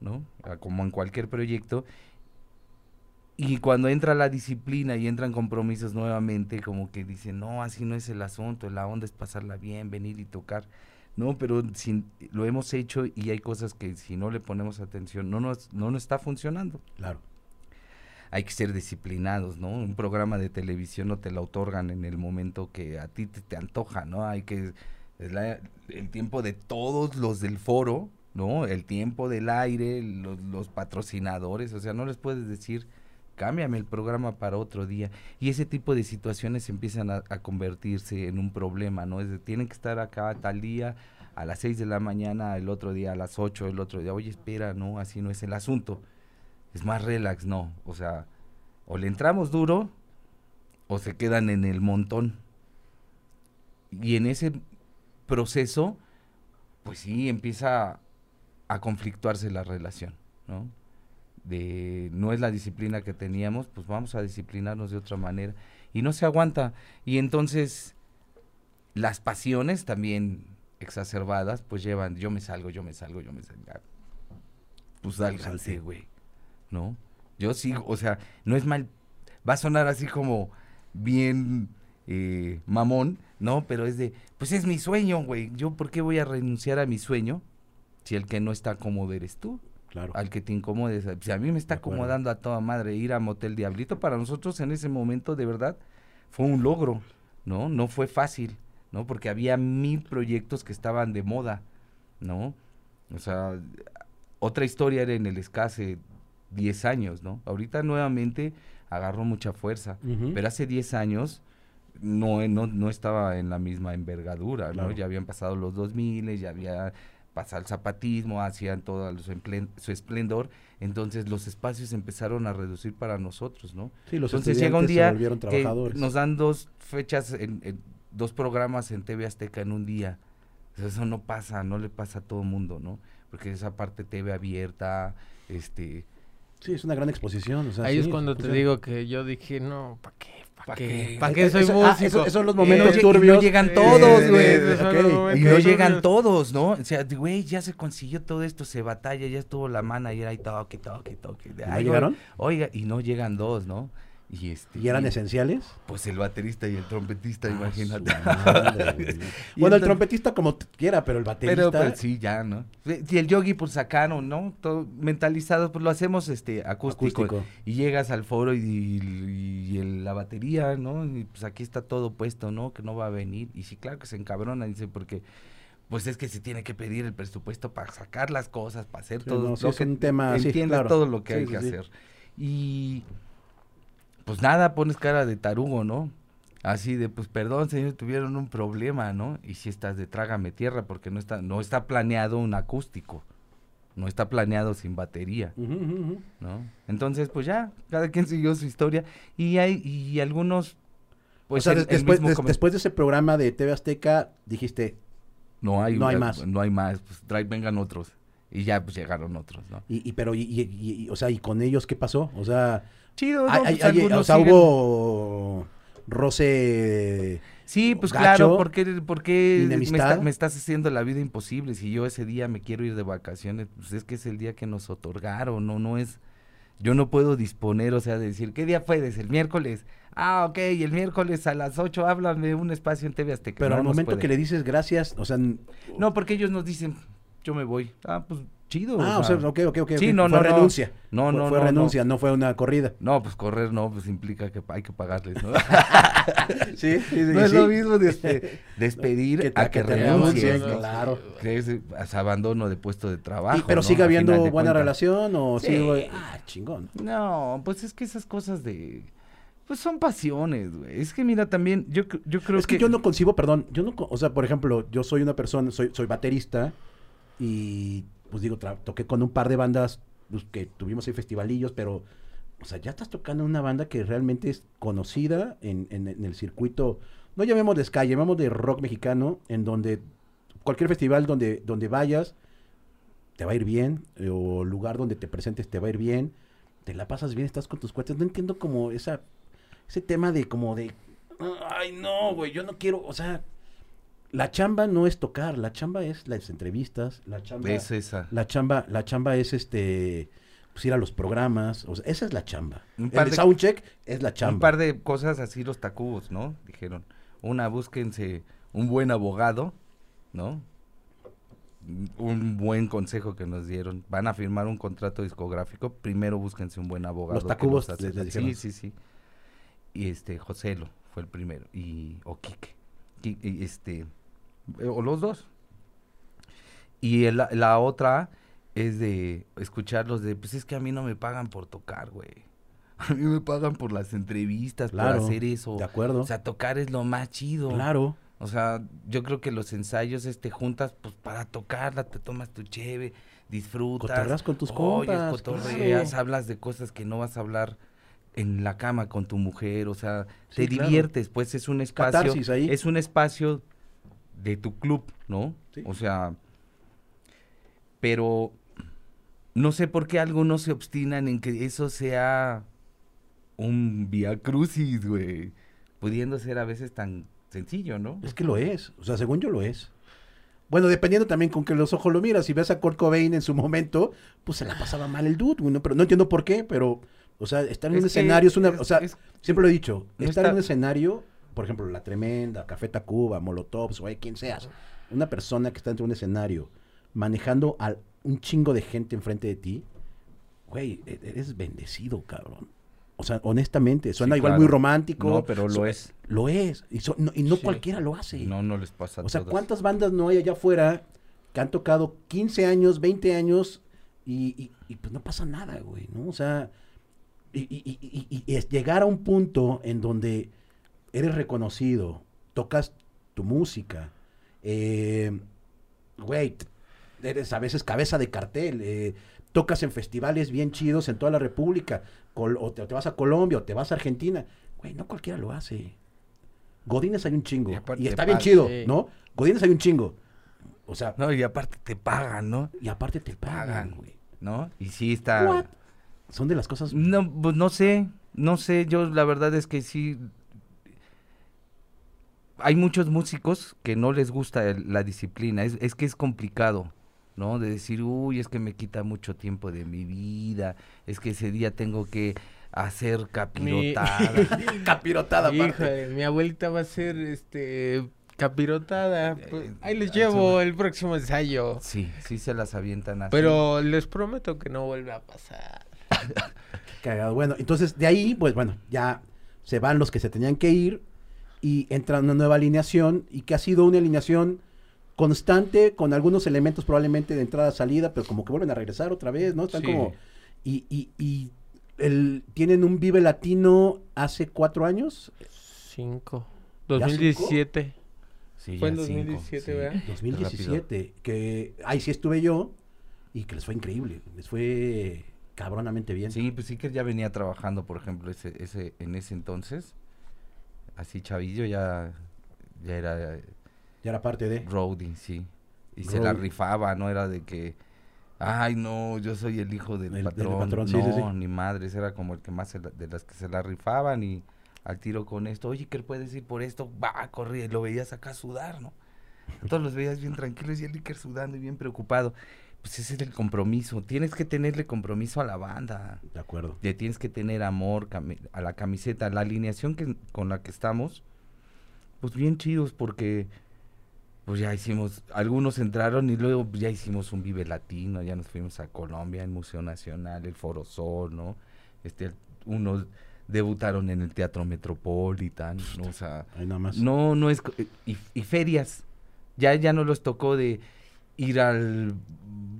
¿no? Como en cualquier proyecto, y cuando entra la disciplina y entran compromisos nuevamente, como que dicen, no, así no es el asunto, la onda es pasarla bien, venir y tocar. No, pero sin, lo hemos hecho y hay cosas que si no le ponemos atención no nos, no nos está funcionando. Claro. Hay que ser disciplinados, ¿no? Un programa de televisión no te lo otorgan en el momento que a ti te, te antoja, ¿no? Hay que, es la- el tiempo de todos los del foro, ¿no? El tiempo del aire, los, los patrocinadores, o sea, no les puedes decir, cámbiame el programa para otro día. Y ese tipo de situaciones empiezan a, convertirse en un problema, ¿no? Es de, tienen que estar acá tal día, a las 6 de la mañana, el otro día a las 8, el otro día, oye, espera, no, así no es el asunto. Es más relax, no. O sea, o le entramos duro o se quedan en el montón. Y en ese proceso, pues sí, empieza a conflictuarse la relación, ¿no? De no es la disciplina que teníamos, pues vamos a disciplinarnos de otra manera. Y no se aguanta. Y entonces las pasiones también exacerbadas, pues llevan, yo me salgo, yo me salgo, yo me salgo. Pues sálganse, güey. ¿No? Yo sigo, o sea, no es mal, va a sonar así como bien eh, mamón, ¿no? Pero es de, pues es mi sueño, güey. Yo, ¿por qué voy a renunciar a mi sueño si el que no está cómodo eres tú? Claro. al que te incomodes. Si a mí me está acomodando a toda madre ir a Motel Diablito, para nosotros en ese momento, de verdad, fue un logro, ¿no? No fue fácil, ¿no? Porque había mil proyectos que estaban de moda, ¿no? O sea, otra historia era en el escase 10 años, ¿no? Ahorita nuevamente agarró mucha fuerza, pero hace 10 años no, no, no estaba en la misma envergadura, Claro. ¿no? Ya habían pasado los 2000, ya había pasado el zapatismo, hacían todo su, esplendor, entonces los espacios empezaron a reducir para nosotros, ¿no? Sí, los Entonces llega un se día volvieron que trabajadores. nos dan dos fechas, en, en- dos programas en TV Azteca en un día. Eso no pasa, no le pasa a todo mundo, ¿no? Porque esa parte TV abierta, este... Sí, es una gran exposición. o sea, Ahí es cuando o te sea, digo que yo dije, no, ¿para qué? ¿Pa' ¿Para qué? qué? ¿Para Eh, qué soy eso- músico? ah, eso- esos son los Y momentos no, lle- y turbios. no llegan Eh, todos, de- güey. de- de- ok. son los Y no turbios. llegan todos, ¿no? O sea, güey, ya se consiguió todo esto, se batalla, ya estuvo la mana y era ahí toque, toque, toque. ¿Y no Ay, llegaron? Oiga, y no llegan dos, ¿no? Y este... ¿Y eran y- esenciales? Pues el baterista y el trompetista, Ah, imagínate. madre, bueno, el trompetista como quiera, pero el baterista... Pero pues sí, ya, ¿no? Y el yogi pues sacaron, ¿no? Todo mentalizado, pues lo hacemos este acústico. Acústico. Y llegas al foro y, y- el- la batería, ¿no? Y pues aquí está todo puesto, ¿no? Que no va a venir. Y sí, claro que se encabrona, dice, porque pues es que se tiene que pedir el presupuesto para sacar las cosas, para hacer Sí, todo. no, sí, lo es que un tema, sí, entiendes claro. todo lo que Sí, hay sí, que sí. hacer. Y pues nada, pones cara de tarugo, ¿no? Así de, pues perdón, señor, tuvieron un problema, ¿no? Y si estás de trágame tierra, porque no está, no está planeado un acústico, no está planeado sin batería. ¿no? Entonces, pues ya, cada quien siguió su historia y hay, y algunos, pues o sea, el- des- el después, mismo des- comen- después de ese programa de TV Azteca, dijiste, no hay, no hay más. no hay más, pues trae, vengan otros, y ya pues llegaron otros, ¿no? y, y pero, y, y- y- o sea, ¿y con ellos qué pasó? O sea, Chido, no, hay- pues, hay- algunos o sea, siguen- hubo roce... Sí, pues gacho, claro, porque, porque me, está- me estás haciendo la vida imposible. Si yo ese día me quiero ir de vacaciones, pues es que es el día que nos otorgaron, no, no es, yo no puedo disponer, o sea, de decir, ¿qué día puedes? El miércoles. Ah, ok, el miércoles a las 8 háblame un espacio en TV Azteca. Pero No, al momento puede. que le dices gracias, o sea... No, porque ellos nos dicen, yo me voy. Ah, pues chido. Ah, o sea, ok, ok, ok. Sí, no, fue no, renuncia. No, Fue- no, Fue no. renuncia, no. fue una corrida. No, pues correr no, pues implica que hay que pagarles, ¿no? Sí, sí, no es lo mismo despe- despedir Que a que, que te renuncies, claro. Que es es abandono de puesto de trabajo. Y- pero sigue habiendo buena relación o Sí. sigue... Ah, chingón. No, pues es que esas cosas de... Pues son pasiones, güey. Es que mira, también yo, yo creo es que, yo no concibo, perdón, yo no, o sea, por ejemplo, yo soy una persona, soy, soy baterista y pues digo, toqué con un par de bandas pues, que tuvimos ahí festivalillos, pero, o sea, ya estás tocando una banda que realmente es conocida en, en- el circuito, no llamemos de ska, llamemos de rock mexicano, en donde cualquier festival donde, donde vayas, te va a ir bien, o lugar donde te presentes te va a ir bien, te la pasas bien, estás con tus cuates, no entiendo como esa, ese tema de como de, ay no, güey, yo no quiero, o sea, la chamba no es tocar, la chamba es las entrevistas, la chamba, Es esa. la chamba, la chamba es este, pues ir a los programas, o sea, esa es la chamba. Un El par de- soundcheck es la chamba. Un par de cosas así los tacubos, ¿no? Dijeron. Una, búsquense un buen abogado, ¿no? Un buen consejo que nos dieron. Van a firmar un contrato discográfico. Primero búsquense un buen abogado. Los Tacubos los les-. Sí, sí, sí. Y este, Joselo fue el primero. Y, o Quique. Qui- y este, o los dos. Y el- la otra es de escucharlos de, pues es que a mí no me pagan por tocar, güey. A mí me pagan por las entrevistas, Claro, por hacer eso. de acuerdo. O sea, tocar es lo más chido. Claro. O sea, yo creo que los ensayos este juntas pues para tocarla, te tomas tu cheve, disfrutas. Cotorreas con tus oyes, compas, cotorreas, claro. hablas de cosas que no vas a hablar en la cama con tu mujer, o sea, Sí, te claro. diviertes, pues es un espacio, Catarsis ahí. es un espacio de tu club, ¿no? Sí. O sea, pero no sé por qué algunos se obstinan en que eso sea un via crucis, güey, pudiendo ser a veces tan sencillo, ¿no? Es que lo es, o sea, según yo lo es. Bueno, dependiendo también con que los ojos lo miras. Si ves a Kurt Cobain en su momento, pues se la pasaba mal el dude, güey, ¿no? Pero no entiendo por qué, pero, o sea, estar en un Es escenario es una, es- o sea, siempre lo he dicho, no estar en un escenario, por ejemplo, La Tremenda, Café Tacuba, Molotov, o quien seas, una persona que está dentro de un escenario manejando a un chingo de gente enfrente de ti, güey, e- eres bendecido, cabrón. O sea, honestamente, suena Sí, igual claro. muy romántico. No, pero lo es. Lo es. Y, so- no, y no Sí. cualquiera lo hace. No, no les pasa o sea, todas. ¿cuántas bandas no hay allá afuera que han tocado 15 años, 20 años y, y- y, pues no pasa nada, güey, ¿no? O sea, y, y- y- y- y es llegar a un punto en donde eres reconocido, tocas tu música, eh, güey, eres a veces cabeza de cartel, eh, tocas en festivales bien chidos en toda la República, col- o te, o te vas a Colombia, o te vas a Argentina, güey, no cualquiera lo hace. Godines hay un chingo, Y está bien chido, Sí. ¿no? Godines hay un chingo. O sea, No, y aparte te pagan, ¿no? y aparte te pagan, Pagan. güey. ¿No? Y sí está... What? Son de las cosas... No, pues no sé, no sé, yo la verdad es que sí. Hay muchos músicos que no les gusta el- la disciplina, es, es que es complicado, ¿no? De decir, uy, es que me quita mucho tiempo de mi vida, es que ese día tengo que hacer capirotada. Capirotada, Híjole, mi abuelita va a ser este capirotada. Pues, Eh, ahí les llevo el próximo ensayo. sí, sí se las avientan así. Pero les prometo que no vuelve a pasar. Cagado. Bueno, entonces de ahí, pues bueno, ya se van los que se tenían que ir y entra una nueva alineación y que ha sido una alineación constante con algunos elementos probablemente de entrada-salida, pero como que vuelven a regresar otra vez, ¿no? Están Sí. como... Y, y, y el, tienen un Vive Latino hace cuatro años, Cinco. ¿Ya 2017. Sí, fue en ya cinco, 2017, sí. ¿verdad? 2017, que ahí sí estuve yo y que les fue increíble, les fue cabronamente bien. Sí, pues sí que ya venía trabajando, por ejemplo, ese, ese, en ese entonces. Así chavillo ya, ya era Ya era parte de... roadie, sí. Y se la rifaba, no era de que, ay no, yo soy el hijo del El- del patrón. sí, no, sí, sí. ni madres, era como el que más se la- de las que se la rifaban y al tiro con esto, oye, ¿qué puedes decir por esto? Va, corría y lo veías acá sudar, ¿no? Todos los veías bien tranquilos y el Iker sudando y bien preocupado. Pues ese es el compromiso, tienes que tenerle compromiso a la banda De acuerdo. le tienes que tener amor a la camiseta, la alineación que, con la que estamos, pues bien chidos porque pues ya hicimos, algunos entraron y luego ya hicimos un Vive Latino, ya nos fuimos a Colombia, el Museo Nacional, el Foro Sol, ¿no? Este, unos debutaron en el Teatro Metropolitan, ¿no? O sea, Ahí nada más. no, no es... Y, y ferias. Ya, ya no los tocó de ir al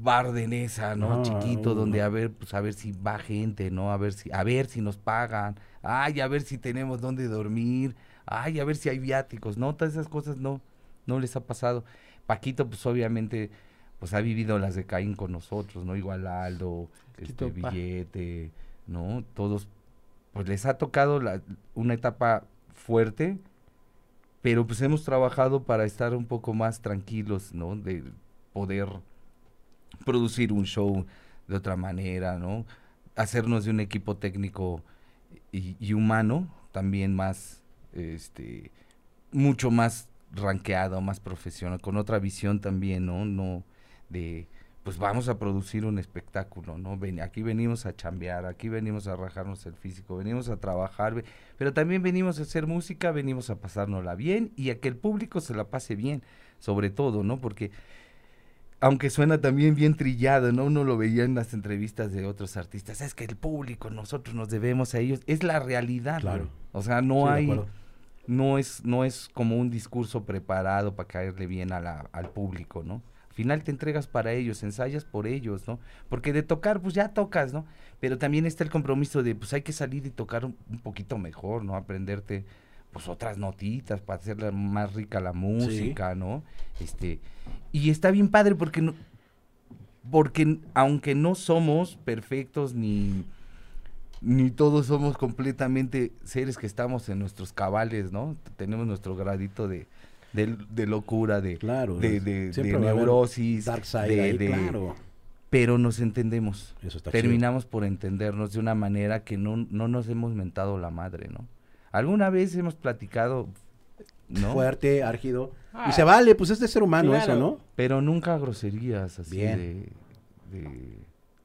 bar de Nesa, ¿no? No, Chiquito, donde a ver, pues a ver si va gente, ¿no? A ver si, a ver si nos pagan. Ay, a ver si tenemos dónde dormir. Ay, a ver si hay viáticos, ¿no? Todas esas cosas no, no les ha pasado. Paquito, pues obviamente, pues ha vivido las de Caín con nosotros, ¿no? Igual Aldo, este pa. Billete, ¿no? Todos, pues les ha tocado la, una etapa fuerte, pero pues hemos trabajado para estar un poco más tranquilos, ¿no? De poder producir un show de otra manera, ¿no? Hacernos de un equipo técnico y, humano también más, este, mucho más ranqueado, más profesional, con otra visión también, ¿no? No de, pues vamos a producir un espectáculo, ¿no? Ven, aquí venimos a chambear, aquí venimos a rajarnos el físico, venimos a trabajar, pero también venimos a hacer música, venimos a pasárnosla bien y a que el público se la pase bien, sobre todo, ¿no? Porque aunque suena también bien trillado, ¿no? Uno lo veía en las entrevistas de otros artistas, es que el público, nosotros nos debemos a ellos, es la realidad, Claro. O sea, no Sí, hay, no es, no es como un discurso preparado para caerle bien a la- al público, ¿no? Al final te entregas para ellos, ensayas por ellos, ¿no? Porque de tocar, pues ya tocas, ¿no? Pero también está el compromiso de, pues hay que salir y tocar un, un poquito mejor, ¿no? Aprenderte, pues otras notitas para hacerla más rica la música, ¿no? Este, y está bien padre porque no, porque aunque no somos perfectos ni ni todos somos completamente seres que estamos en nuestros cabales, ¿no? Tenemos nuestro gradito de, de, de locura, de, Claro. de, de- de neurosis, Dark side de- ahí, de- claro. pero nos entendemos. Eso está chido. Terminamos por entendernos de una manera que no, no nos hemos mentado la madre, ¿no? Alguna vez hemos platicado, ¿no? Fuerte, árgido. Ah, y se vale, pues es de ser humano claro. eso, ¿no? Pero nunca groserías así Bien. de, de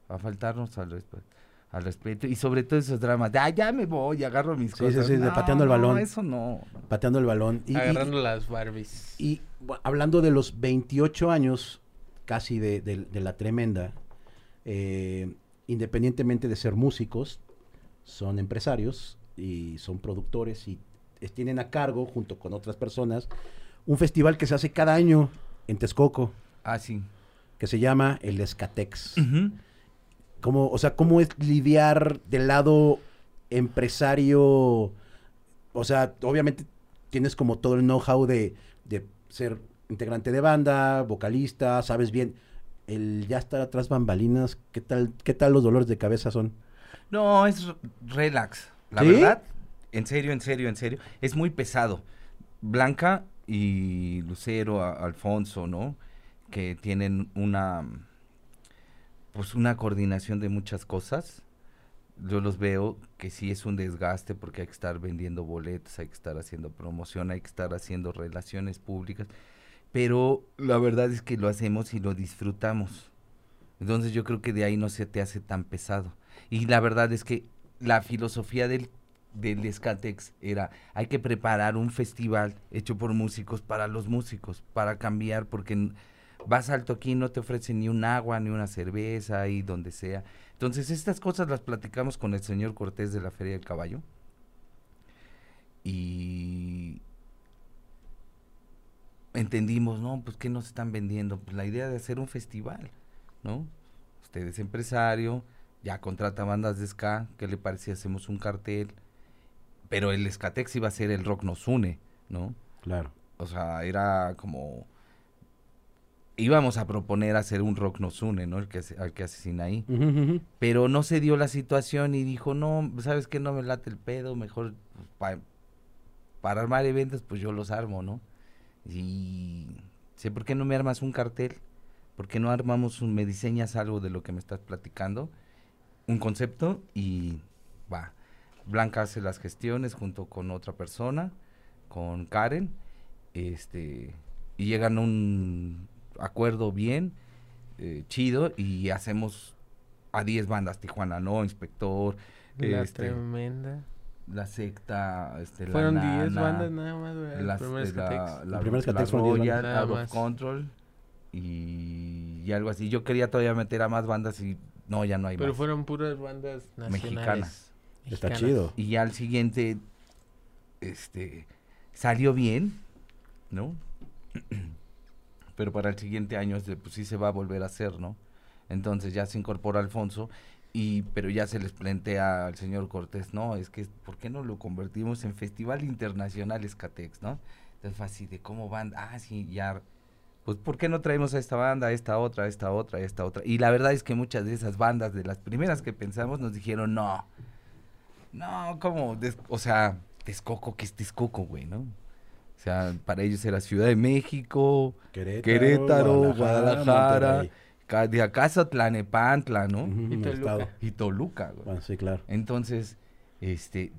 a faltarnos al respeto. Al respeto y sobre todo esos dramas de, ah, ya me voy, agarro mis Sí, cosas. sí, sí, de No, pateando el no, balón. eso no. Pateando el balón. Y, y- Agarrando las Barbies. y, bu- hablando de los 28 años casi de, de- de la tremenda, eh, independientemente de ser músicos, son empresarios y son productores y tienen a cargo, junto con otras personas, un festival que se hace cada año en Texcoco, Ah, sí. que se llama el Escatex. Ujú. ¿Cómo, o sea, cómo es lidiar del lado empresario? O sea, obviamente tienes como todo el know-how de, de ser integrante de banda, vocalista, sabes bien. El ya estar atrás bambalinas, ¿qué tal, qué tal los dolores de cabeza son? No, es relax. La ¿Sí? verdad, en serio, en serio, en serio, es muy pesado. Blanca y Lucero, a- Alfonso, ¿no? Que tienen una, pues una coordinación de muchas cosas. Yo los veo que sí es un desgaste porque hay que estar vendiendo boletos, hay que estar haciendo promoción, hay que estar haciendo relaciones públicas. Pero la verdad es que lo hacemos y lo disfrutamos. Entonces yo creo que de ahí no se te hace tan pesado. Y la verdad es que la filosofía del, del Escatex era, hay que preparar un festival hecho por músicos para los músicos, para cambiar, porque vas al toquín, no te ofrecen ni un agua, ni una cerveza, ahí donde sea. Entonces estas cosas las platicamos con el señor Cortés de la Feria del Caballo. Y entendimos, ¿no? Pues ¿qué nos están vendiendo? Pues la idea de hacer un festival, ¿no? Usted es empresario, ya contrata bandas de ska, ¿qué le parece si hacemos un cartel? Pero el Skatex iba a ser el rock nos une, ¿no? Claro. O sea, era como íbamos a proponer hacer un rock nos une, ¿no? El que hace- al que asesina ahí. Pero no se dio la situación y dijo, no, ¿sabes qué? No me late el pedo, mejor pues, pa- para armar eventos, pues yo los armo, ¿no? Y sé, ¿por qué no me armas un cartel? ¿Por qué no armamos un, me diseñas algo de lo que me estás platicando? Un concepto y va. Blanca hace las gestiones junto con otra persona, con Karen, este, y llegan a un acuerdo bien, eh, chido, y hacemos a 10 bandas, Tijuana, ¿no? Inspector, La este, tremenda. la secta, este, Fueron la 10 Nana, bandas nada más, güey. el las- primer la, la, la fueron 10 Royal. Out of. Control y, y algo así. Yo quería todavía meter a más bandas y no, ya no hay Pero más. fueron puras bandas nacionales. Mexicanas. Está mexicanas. chido. Y ya al siguiente, este, salió bien, ¿no? Pero para el siguiente año, este, pues sí se va a volver a hacer, ¿no? Entonces ya se incorpora Alfonso, y pero ya se les plantea al señor Cortés, no, es que, ¿por qué no lo convertimos en Festival Internacional Escatex, no? Entonces fue así de cómo van, ah, sí, ya, pues ¿por qué no traemos a esta banda, a esta otra, a esta otra, a esta otra? Y la verdad es que muchas de esas bandas, de las primeras que pensamos, nos dijeron, no, no, como, o sea, Texcoco, ¿qué es Texcoco, güey, no? O sea, para ellos era Ciudad de México, Querétaro, Querétaro, Guadalajara, de acaso Tlanepantla, ¿no? Ujú, Y Toluca. estado. Y Toluca, güey. Bueno, sí, claro. Entonces, este,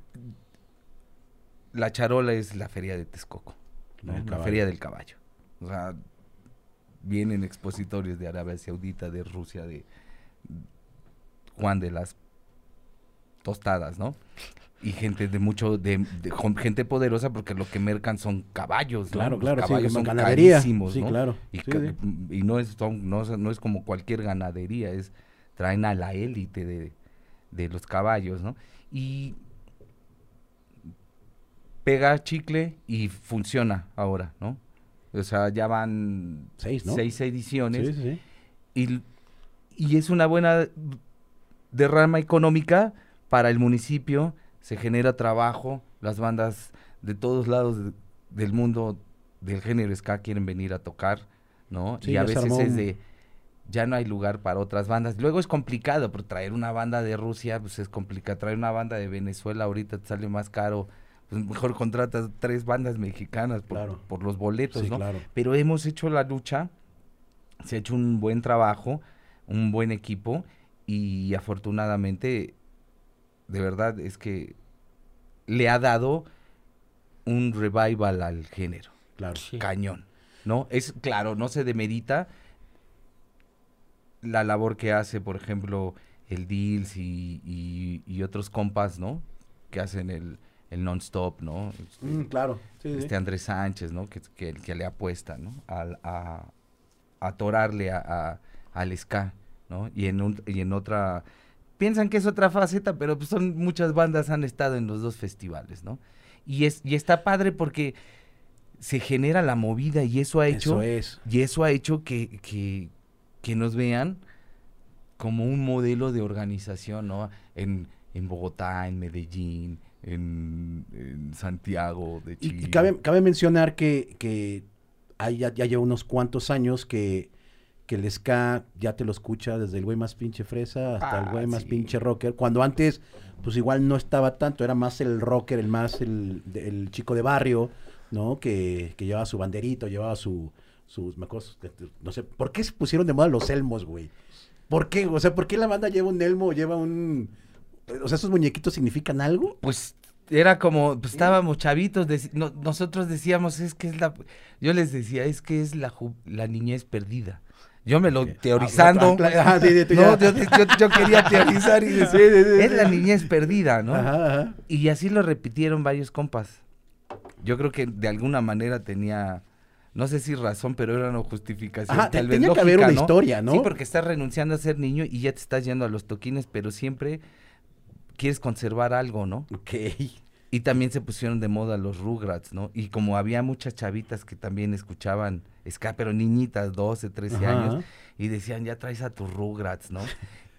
la charola es la feria de Texcoco, la feria del caballo. O sea, vienen expositores de Arabia Saudita, de Rusia, de Juan de las tostadas, ¿no? Y gente de mucho, de, gente poderosa porque lo que mercan son caballos, ¿no? Claro, Los claro, sí, caballos son ganadería. carísimos, Sí, ¿no? claro. Y, Sí, no es son- no, es- no es como cualquier ganadería, es traen a la élite de, de los caballos, ¿no? Y pega chicle y funciona ahora, ¿no? O sea, ya van Seis, ¿no? seis ediciones Sí, sí, sí. y, y es una buena derrama económica para el municipio, se genera trabajo, las bandas de todos lados de- del mundo del género ska quieren venir a tocar, ¿no? Sí, y a veces es de ya no hay lugar para otras bandas. Luego es complicado, pero traer una banda de Rusia, pues es complicado. Traer una banda de Venezuela ahorita te sale más caro. Pues mejor contratas tres bandas mexicanas por, Claro. por los boletos, Sí, ¿no? claro. pero hemos hecho la lucha, se ha hecho un buen trabajo, un buen equipo y afortunadamente, de verdad es que le ha dado un revival al género, Claro. Sí. cañón, ¿no? Es claro, no se demerita la labor que hace, por ejemplo, el Deals y, y- y otros compas, ¿no? Que hacen el, el non-stop, ¿no? Este, Mm, claro. Sí, sí. este Andrés Sánchez, ¿no? Que, que, que le apuesta, ¿no? Al- a, a atorarle a, a- al ska, ¿no? Y en, un- y en otra piensan que es otra faceta, pero pues son muchas bandas han estado en los dos festivales, ¿no? Y es y está padre porque se genera la movida y eso ha hecho Eso es. y eso ha hecho que, que, que nos vean como un modelo de organización, ¿no? En, en Bogotá, en Medellín, en, en Santiago de Chile. y cabe, cabe mencionar que, que hay ya, ya lleva unos cuantos años que, que el ska ya te lo escucha desde el güey más pinche fresa hasta el Ah, güey más sí. pinche rocker. Cuando antes, pues igual no estaba tanto, era más el rocker, el más el, el chico de barrio, ¿no? Que, que llevaba su banderito, llevaba su, sus, me acuerdo, no sé, ¿por qué se pusieron de moda los elmos, güey? ¿Por qué? O sea, ¿por qué la banda lleva un elmo lleva un... O sea, ¿esos muñequitos significan algo? Pues era como, pues estábamos chavitos, no- nosotros decíamos, es que es la, yo les decía, es que es la, la niñez perdida. Yo me lo teorizando. Ah, sí, sí, tú no, yo, yo- yo quería teorizar y decir, Sí, es la niñez perdida, ¿no? Ajá, ajá. Y así lo repitieron varios compas. Yo creo que de alguna manera tenía, no sé si razón, pero era una justificación. Ajá, tal vez tenía que haber una historia, ¿no? Sí, porque estás renunciando a ser niño y ya te estás yendo a los toquines, pero siempre quieres conservar algo, ¿no? Ok. Y también se pusieron de moda los Rugrats, ¿no? Y como había muchas chavitas que también escuchaban ska, pero niñitas, 12, 13 Ajá. años, y decían, ya traes a tus Rugrats, ¿no?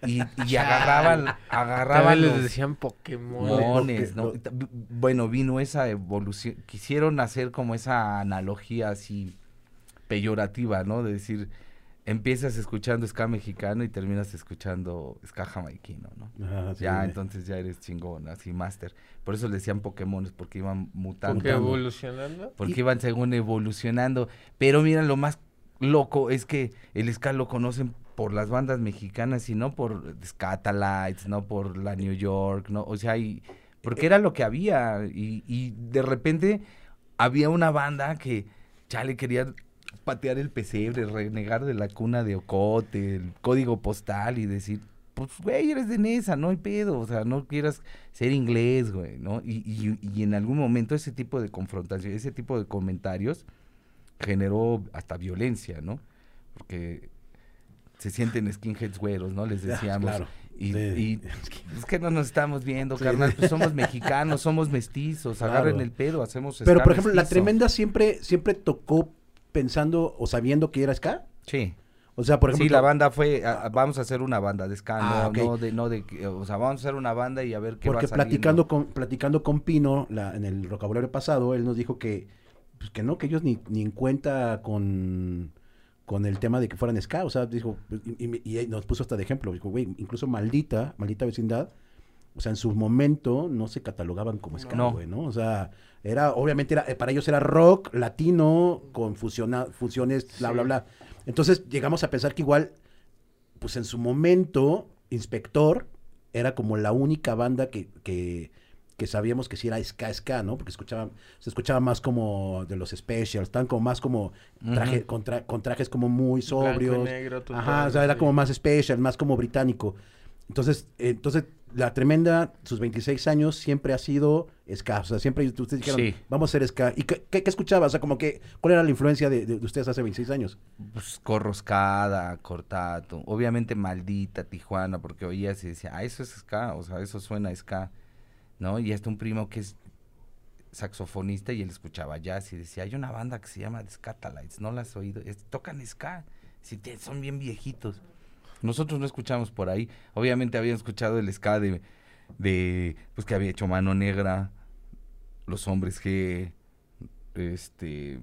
Y, y agarraban, agarraban vez les los decían Pokémon. mones, ¿no? lo- Bueno, vino esa evolución, quisieron hacer como esa analogía así peyorativa, ¿no? De decir, empiezas escuchando ska mexicano y terminas escuchando ska jamaiquino, ¿no? Ajá, sí. Ya, entonces ya eres chingón, así máster. Por eso le decían Pokémones, porque iban mutando. Porque evolucionando. Porque iban según evolucionando. Pero mira, lo más loco es que el ska lo conocen por las bandas mexicanas y no por Scatalites, no por la New York, no, o sea, y, porque era lo que había y, y de repente había una banda que ya le quería patear el pesebre, renegar de la cuna de Ocote, el código postal y decir, pues, güey, eres de Nesa, no hay pedo, o sea, no quieras ser inglés, güey, ¿no? Y, y, y en algún momento ese tipo de confrontación, ese tipo de comentarios generó hasta violencia, ¿no? Porque se sienten skinheads güeros, ¿no? Les Ah, decíamos. claro. Y, Sí. y es que no nos estamos viendo, Sí. carnal, pues somos mexicanos, somos mestizos, Claro. agarren el pedo, hacemos Pero, por ejemplo, la tremenda siempre, siempre tocó pensando o sabiendo que era ska. Sí. O sea, por ejemplo. sí, la banda fue, a- vamos a hacer una banda de ska, Ah, no, ok. no de, no de, o sea, vamos a hacer una banda y a ver qué Porque va platicando con, platicando con Pino la- en el vocabulario pasado, él nos dijo que, pues, que no, que ellos ni, ni en cuenta con, con el tema de que fueran ska. O sea, dijo, y, y- y nos puso hasta de ejemplo. Dijo, güey, incluso maldita, maldita vecindad. O sea, en su momento no se catalogaban como ska, No. güey, ¿no? O sea, era, obviamente era, para ellos era rock, latino, con fusiona, fusiones, bla, bla, Sí. bla. Entonces llegamos a pensar que igual, pues en su momento, Inspector era como la única banda que, que, que sabíamos que sí era ska, ska, ¿no? Porque escuchaban, se escuchaba más como de los specials, tan como más como traje, con, tra- con trajes como muy y sobrios. negro, total, Ajá, o sea, era sí. como más special, más como británico. Entonces, entonces la tremenda, sus 26 años, siempre ha sido ska. O sea, siempre ustedes dijeron, Sí. vamos a hacer ska. ¿Y qué, qué, qué escuchaba? O sea, como que, ¿cuál era la influencia de, de ustedes hace 26 años? pues, Corroscada, Cortato, obviamente maldita Tijuana, porque oías y decía, ah, eso es ska, o sea, eso suena a ska, ¿no? Y hasta un primo que es saxofonista y él escuchaba jazz y decía, hay una banda que se llama The Scatalites, ¿no la has oído? Es- tocan ska, sí, te- son bien viejitos. Nosotros no escuchamos por ahí, obviamente habían escuchado el ska de, de pues que había hecho Mano Negra, Los Hombres G, este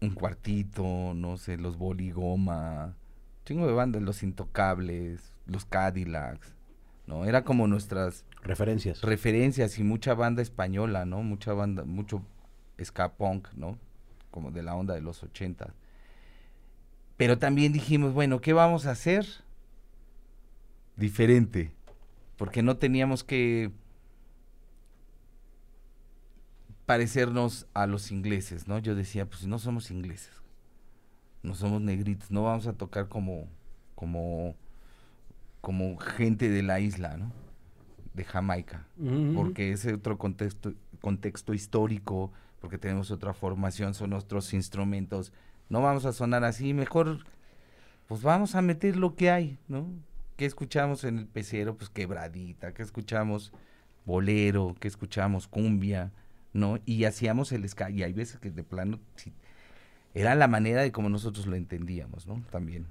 un cuartito, no sé, los boligoma, chingo de bandas, los intocables, los Cadillacs, ¿no? Era como nuestras Referencias. referencias y mucha banda española, ¿no? Mucha banda, mucho ska punk, ¿no? Como de la onda de los 80. Pero también dijimos, bueno, ¿qué vamos a hacer? Diferente. Porque no teníamos que parecernos a los ingleses, ¿no? Yo decía, pues no somos ingleses. No somos negritos, no vamos a tocar como como como gente de la isla, ¿no? De Jamaica porque es otro contexto, contexto histórico, porque tenemos otra formación, son otros instrumentos. No vamos a sonar así, mejor pues vamos a meter lo que hay, ¿no? ¿qué escuchamos en el pecero? Pues quebradita, ¿qué escuchamos? Bolero, ¿qué escuchamos? Cumbia, ¿no? Y hacíamos el ska, y hay veces que de plano era la manera de como nosotros lo entendíamos, ¿no? También.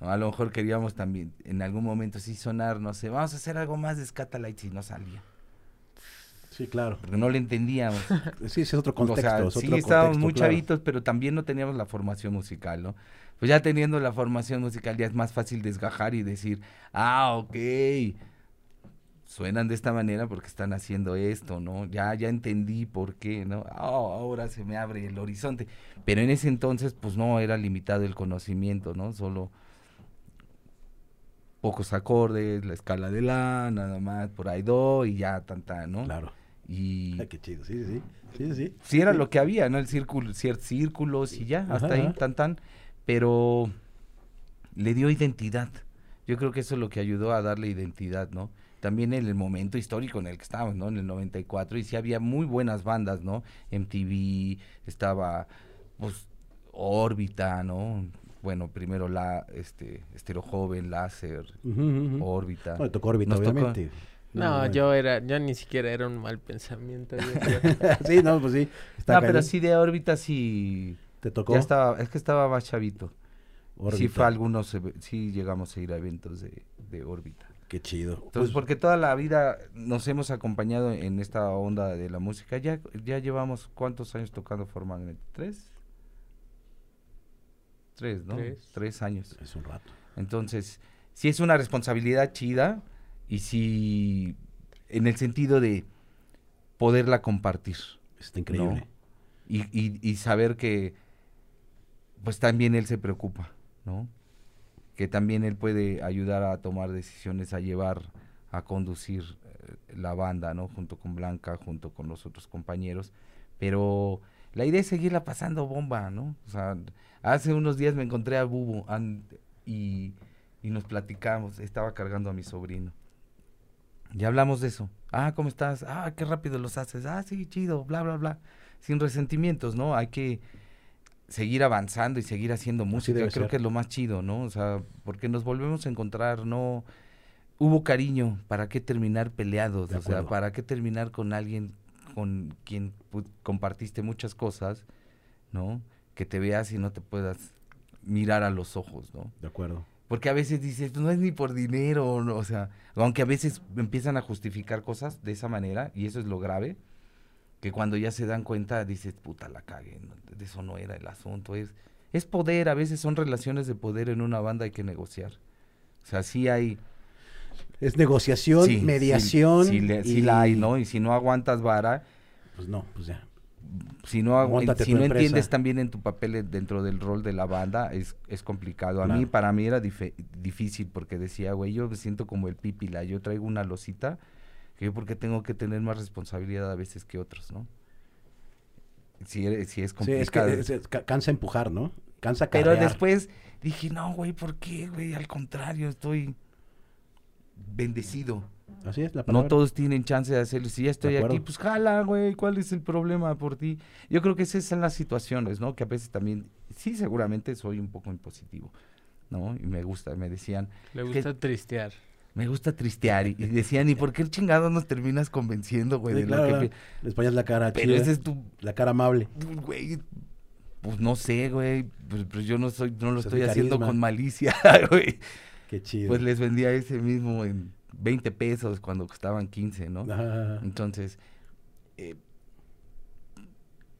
A lo mejor queríamos también en algún momento sí sonar, no sé, vamos a hacer algo más de Scatalites y no salía. Sí, claro. Porque no le entendíamos. Sí, es otro O contexto. sea, es sí otro estábamos contexto, muy claro. chavitos, pero también no teníamos la formación musical, ¿no? Pues ya teniendo la formación musical ya es más fácil desgajar y decir, ah, ok, suenan de esta manera porque están haciendo esto, ¿no? Ya, ya entendí por qué, ¿no? Ah, ahora se me abre el horizonte. Pero en ese entonces, pues no era limitado el conocimiento, ¿no? Solo pocos acordes, la escala de la, nada más, por ahí do y ya, tan, tan, ¿no? Claro. Y Ay, qué chido. Sí, sí. Sí, sí. sí era Sí. lo que había, ¿no? El círculo, ciertos círculos y ya, hasta Ajá, ahí, ajá. tan tan, pero le dio identidad. Yo creo que eso es lo que ayudó a darle identidad, ¿no? También en el momento histórico en el que estábamos, ¿no? En el 94, y sí había muy buenas bandas, ¿no? MTV, estaba, pues, Órbita, ¿no? Bueno, primero la, este, Estero Joven, Láser. Órbita. No, le tocó órbita, Nos tocó- obviamente. No, no. yo era, yo ni siquiera era un mal pensamiento. sí, no, pues sí. Está No, pero sí de Órbita sí... Te tocó. Ya estaba, es que estaba más chavito. Sí fue algunos, sí llegamos a ir a eventos de, de órbita. Qué chido. Entonces, Pues, porque toda la vida nos hemos acompañado en esta onda de la música. Ya, ya llevamos cuántos años tocando formalmente? ¿Tres? Tres, ¿no? Tres. Tres años. es un rato. Entonces, sí es una responsabilidad chida y sí en el sentido de poderla compartir. Está increíble. ¿no? Y, y, y saber que pues también él se preocupa, ¿no? Que también él puede ayudar a tomar decisiones, a llevar, a conducir eh, la banda, ¿no? Junto con Blanca, junto con los otros compañeros. Pero la idea es seguirla pasando bomba, ¿no? O sea, hace unos días me encontré a Bubu an- y, y nos platicamos, estaba cargando a mi sobrino. Y hablamos de eso. Ah, ¿cómo estás? Ah, qué rápido los haces. Ah, sí, chido, bla, bla, bla. Sin resentimientos, ¿no? Hay que seguir avanzando y seguir haciendo música. Creo ser. que es lo más chido, ¿no? O sea, porque nos volvemos a encontrar, no hubo cariño, ¿para qué terminar peleados? De o sea. ¿para qué terminar con alguien con quien compartiste muchas cosas, ¿no? Que te veas y no te puedas mirar a los ojos, ¿no? De acuerdo. Porque a veces dices, no es ni por dinero, no, o sea, aunque a veces empiezan a justificar cosas de esa manera, y eso es lo grave, que cuando ya se dan cuenta dices, puta, la cagué, no, de eso no era el asunto, es, es poder, a veces son relaciones de poder en una banda, hay que negociar. O sea, sí hay... Es negociación, sí, mediación. Sí, le- sí y- la hay, ¿no? Y si no aguantas vara, Pues no, pues ya. Si no, Móntate si no empresa. entiendes también en tu papel en- dentro del rol de la banda, es, es complicado. A mí, Claro. para mí era difícil porque decía, güey, yo me siento como el pípila, yo traigo una losita, que yo porque tengo que tener más responsabilidad a veces que otros, ¿no? Sí, e- sí es Sí, complicado. es que es- es- ca- cansa empujar, ¿no? Cansa Pero carrear. después dije, no, güey, ¿por qué, güey? Al contrario, estoy bendecido. Así es la No palabra. todos tienen chance de hacerlo. Si ya estoy aquí, pues jala, güey. ¿Cuál es el problema por ti? Yo creo que esas son las situaciones, ¿no? Que a veces también, sí, seguramente soy un poco impositivo, ¿no? Y me gusta, me decían, Le Que- gusta tristear. me gusta tristear. Y, y decían, ¿y por qué el chingado nos terminas convenciendo, güey? Sí, de claro, lo que claro. pi-?" Les ponías la cara Pero chida, ese es tu, la cara amable. güey, pues no sé, güey. Pues, pues yo no soy, no lo Ese es estoy haciendo con malicia, güey. Qué chido. Pues les vendía ese mismo en 20 pesos cuando costaban 15, ¿no? Ajá. Entonces, eh,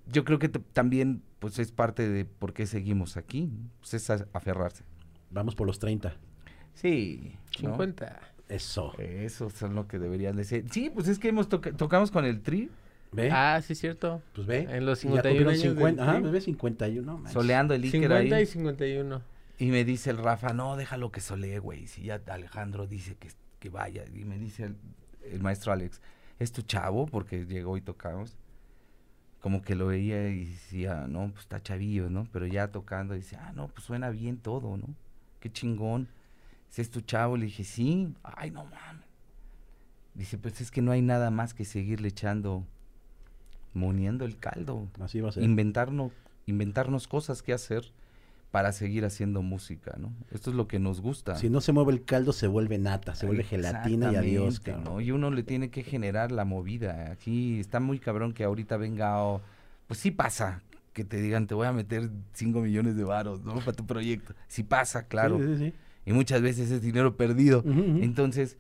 yo creo que también pues es parte de por qué seguimos aquí, pues es aferrarse. Vamos por los 30. Sí, 50. Eso. Eso son lo que deberían de ser. Sí, pues es que hemos toca- tocamos con el Tri, ¿Ve? Ah, sí, cierto. pues ve. en los Y ya 51 cumplieron años del 50. Ajá, Tri. bebé 51. No, manches. soleando el Iker 50 ahí. y 51. Y me dice el Rafa, no, déjalo que solee, güey. Si ya Alejandro dice que, que vaya. Y me dice el, el maestro Alex, ¿es tu chavo? Porque llegó y tocamos. Como que lo veía y decía, no, pues está chavillo, ¿no? Pero ya tocando, dice, ah, no, pues suena bien todo, ¿no? Qué chingón. Dice, ¿es tu chavo? Le dije, sí. Ay, no mames. Dice, pues es que no hay nada más que seguirle echando, moniendo el caldo Así va a ser. inventarnos, inventarnos cosas que hacer para seguir haciendo música, ¿no? Esto es lo que nos gusta. Si no se mueve el caldo, se vuelve nata, se vuelve gelatina y adiós. Cabrón. ¿no? Y uno le tiene que generar la movida. Aquí está muy cabrón que ahorita venga, o- pues sí pasa, que te digan, te voy a meter 5 millones de varos, ¿no? Para tu proyecto. Sí pasa, claro. Sí, sí, sí. Y muchas veces es dinero perdido. Entonces,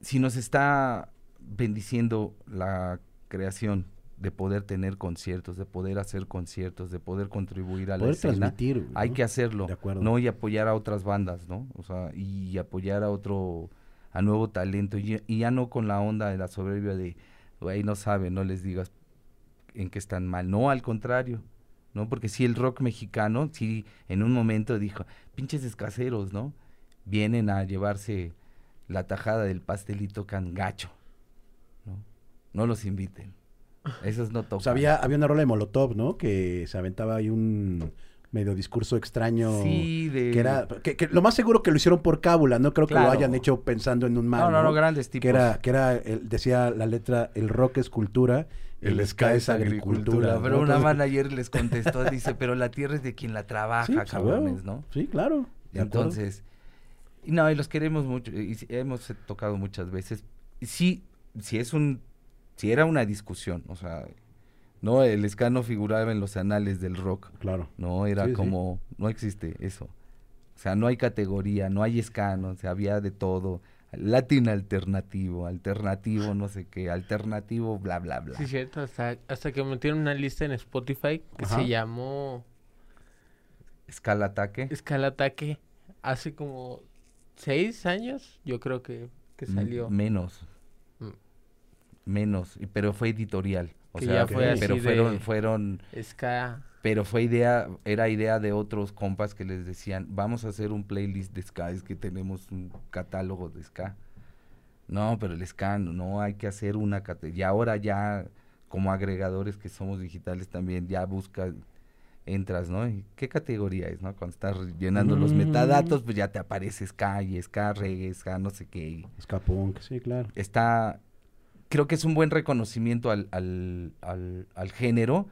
si nos está bendiciendo la creación de poder tener conciertos, de poder hacer conciertos, de poder contribuir a la Poder escena, transmitir. hay ¿no? que hacerlo, De acuerdo. ¿no? Y apoyar a otras bandas, ¿no? O sea, y apoyar a otro, a nuevo talento, y, ya- y ya no con la onda de la soberbia de, güey, no saben, no les digas en qué están mal, no, al contrario, ¿no? Porque si el rock mexicano, sí, en un momento dijo, pinches escaseros, ¿no? Vienen a llevarse la tajada del pastel y tocan gacho, ¿no? No los inviten, esos no tocan. O sea, había, había una rola de Molotov, ¿no? Que se aventaba ahí un medio discurso extraño. Sí, de... Que era, que, que lo más seguro que lo hicieron por cábula, no creo que lo hayan hecho pensando en un mal. No, no, no, grandes tipos. Que era, que era, el- decía la letra, el rock es cultura, el, ska es agricultura. Pero ¿no? una manager les contestó, dice, pero la tierra es de quien la trabaja, Sí, cabrones, ¿no? Sí, claro. Entonces, no, y los queremos mucho, y sí, hemos tocado muchas veces. Sí, si es un, si era una discusión, o sea, no, el ska no figuraba en los anales del rock, Claro. no, era Sí, sí. como, no existe eso. O sea, no hay categoría, no hay ska, no, o sea, había de todo. Latin alternativo, alternativo, no sé qué, alternativo, bla, bla, bla. Sí, cierto, hasta, hasta que metieron una lista en Spotify que Ajá. se llamó Escala ataque. Escala Ataque hace como seis años, yo creo que, que M- salió. Menos. Menos, y- pero fue editorial. O Que sea, ya fue pero así fueron, de- fueron, Ska. pero fue idea, era idea de otros compas que les decían, vamos a hacer un playlist de ska, es que tenemos un catálogo de ska. No, pero el ska, no, no, hay que hacer una categoría. Y ahora ya, como agregadores que somos digitales también, ya buscas, entras, ¿no? ¿Y ¿Qué categoría es, no? Cuando estás llenando los Mm. metadatos, pues ya te aparece ska y ska, reggae, ska, no sé qué. Ska punk, sí, claro. está, creo que es un buen reconocimiento al, al, al, al género.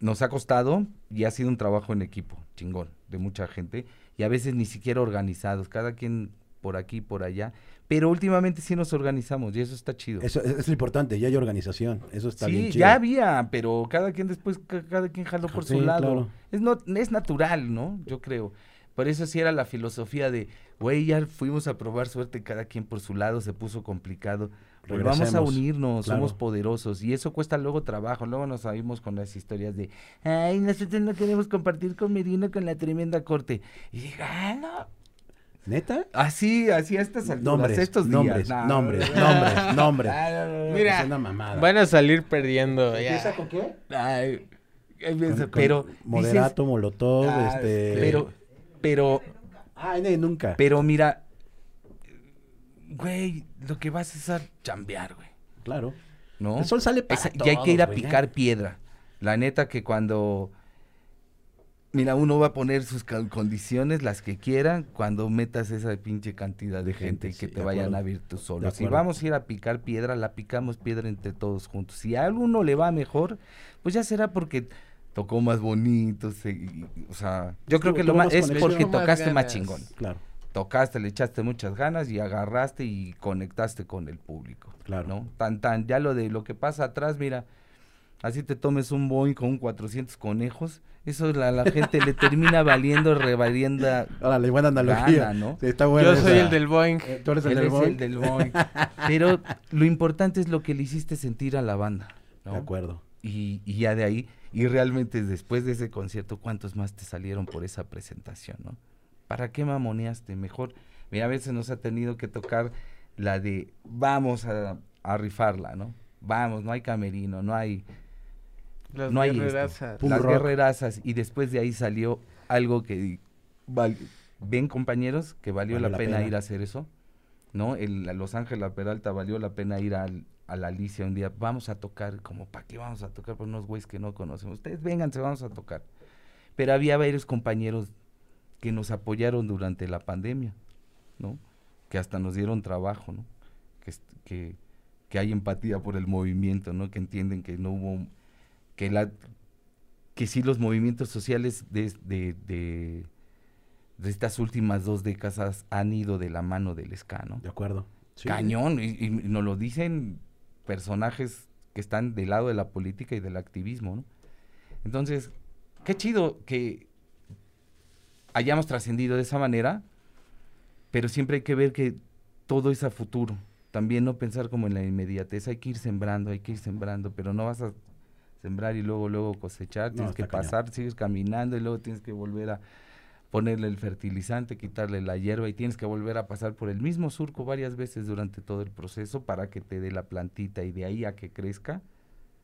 Nos ha costado y ha sido un trabajo en equipo, chingón, de mucha gente. Y a veces ni siquiera organizados, cada quien por aquí, por allá. Pero últimamente sí nos organizamos y eso está chido. Eso, eso es importante, ya hay organización. Eso está bien sí, chido. ya había, pero cada quien después, ca- cada quien jaló por Sí, su lado. claro. Es, no, es natural, ¿no? Yo creo. Por eso sí era la filosofía de, güey, ya fuimos a probar suerte, cada quien por su lado, se puso complicado. Pues vamos a Regresemos, unirnos, somos poderosos. Y eso cuesta luego trabajo. Luego nos salimos con las historias de, ay, nosotros no queremos compartir con Medina con la tremenda corte. Y dije, ah, no. ¿Neta? Así, así a estas alturas, Nombres, estos nombres, días. No, nombres, no, no. nombres, nombres. Ah, no, no, no. Mira, Es una mamada. Van a salir perdiendo. ya. ¿Empieza con qué? Ay, empieza, Con- con pero Moderato, Molotov, dices, ah, este... pero pero Ah, no, nunca. pero mira güey, lo que vas es a chambear, güey, Claro. ¿no? El sol sale para Esa- y hay que ir a güey, picar piedra. La neta que cuando Mira, uno va a poner sus condiciones, las que quieran, cuando metas esa pinche cantidad de, De gente, que sí, te vayan acuerdo. a ver tú solo. Si vamos a ir a picar piedra, la picamos piedra entre todos juntos. Si a alguno le va mejor, pues ya será porque tocó más bonito. se- y- y- o sea, yo creo que lo más es porque más tocaste más chingón. Claro, Tocaste, le echaste muchas ganas y agarraste y conectaste con el público. claro. ¿no? Tan, tan, ya lo de lo que pasa atrás, mira, así te tomes un Boeing con un 400 conejos, eso la, la gente le termina valiendo, revalienda Órale, buena analogía. gana, ¿no? Sí, está buena Yo soy esa. el del Boeing. Eh, Tú eres el Él del es Boeing? el del Boeing. Pero lo importante es lo que le hiciste sentir a la banda, ¿no? De acuerdo. Y, y ya de ahí, y realmente después de ese concierto, ¿cuántos más te salieron por esa presentación, no? ¿Para qué mamoneaste? Mejor, mira, a veces nos ha tenido que tocar la de vamos a, a rifarla, ¿no? Vamos, no hay camerino, no hay Las no hay guerrerazas. Las rock. guerrerazas y después de ahí salió algo que val- ven compañeros que valió la, la pena, pena. ir a hacer eso, ¿no? El, Los Ángeles La Peralta valió la pena ir al, a la Alicia un día, vamos a tocar, como para qué vamos a tocar por unos güeyes que no conocemos, ustedes vénganse, vamos a tocar. Pero había varios compañeros que nos apoyaron durante la pandemia, ¿no? Que hasta nos dieron trabajo, ¿no? Que, que, que hay empatía por el movimiento, ¿no? Que entienden que no hubo, que la, que sí los movimientos sociales de, de, de, de estas últimas dos décadas han ido de la mano del ska, ¿no? De acuerdo. Sí. Cañón, y, y nos lo dicen personajes que están del lado de la política y del activismo, ¿no? Entonces, qué chido que hayamos trascendido de esa manera, pero siempre hay que ver que todo es a futuro. También no pensar como en la inmediatez, hay que ir sembrando, hay que ir sembrando, pero no vas a sembrar y luego luego cosechar, No, tienes que cañón. pasar, sigues caminando y luego tienes que volver a ponerle el fertilizante, quitarle la hierba y tienes que volver a pasar por el mismo surco varias veces durante todo el proceso para que te dé la plantita y de ahí a que crezca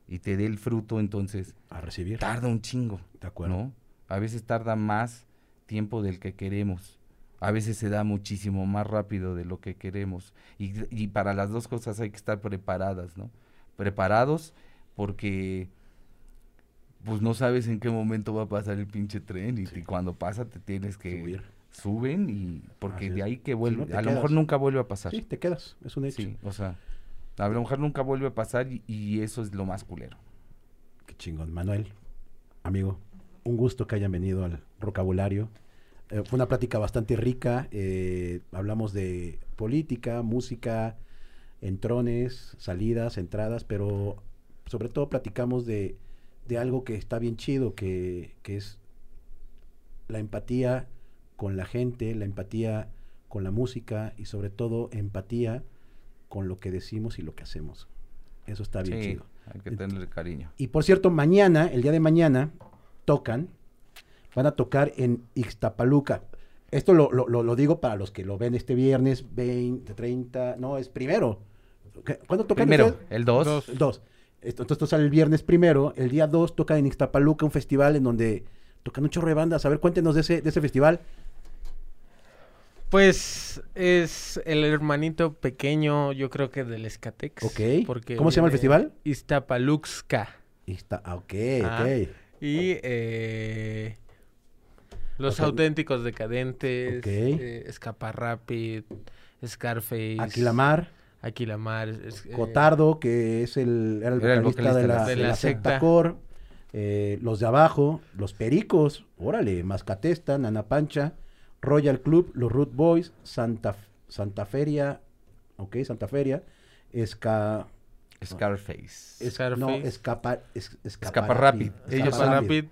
y te dé el fruto, entonces A recibir. tarda un chingo, De acuerdo. ¿no? A veces tarda más tiempo del que queremos. A veces se da muchísimo más rápido de lo que queremos. Y, y para las dos cosas hay que estar preparadas, ¿no? Preparados porque pues no sabes en qué momento va a pasar el pinche tren y, Sí. y cuando pasa te tienes que Subir. suben y porque de ahí que Si vuelve, no, a lo mejor nunca vuelve a pasar. Sí, te quedas. Es un hecho. Sí, o sea, a lo mejor nunca vuelve a pasar y, y eso es lo más culero. Qué chingón. Manuel, amigo, un gusto que hayan venido al vocabulario. Eh, fue una plática bastante rica. eh, hablamos de política, música, entrones, salidas, entradas, pero sobre todo platicamos de, de algo que está bien chido, que, que es la empatía con la gente, la empatía con la música y sobre todo empatía con lo que decimos y lo que hacemos. Eso está bien Sí, chido. hay que tenerle cariño. Y por cierto, mañana, el día de mañana, tocan, van a tocar en Ixtapaluca. Esto lo, lo- lo- digo para los que lo ven este viernes, 20, 30, no, es primero. ¿Cuándo tocan Primero, ustedes? el 2. Dos. El 2. Esto, entonces esto sale el viernes primero. El día 2 tocan en Ixtapaluca, un festival en donde tocan un chorro de bandas. A ver, cuéntenos de ese, de ese festival. Pues es el hermanito pequeño, yo creo que del Escatex. Ok. Porque ¿Cómo se llama el festival? Iztapaluxca. Ixta- ah, ok, Ah. ok. Y eh, los auténticos decadentes, Ok. eh, Escapa Rapid, Scarface, Aquilamar, Aquilamar, es- eh, Cotardo, que es el, era el Era el vocalista, de, la, de de la la secta secta. Core, eh, los de abajo, los Pericos, órale, Mascatesta, Nana Pancha, Royal Club, los Root Boys, Santa, Santa Feria, ok, Santa Feria, Esca, Scarface. es- Scarface. no, escapa, es- Escapa Rapid. Escapa Ellos Escapa son- Rapid,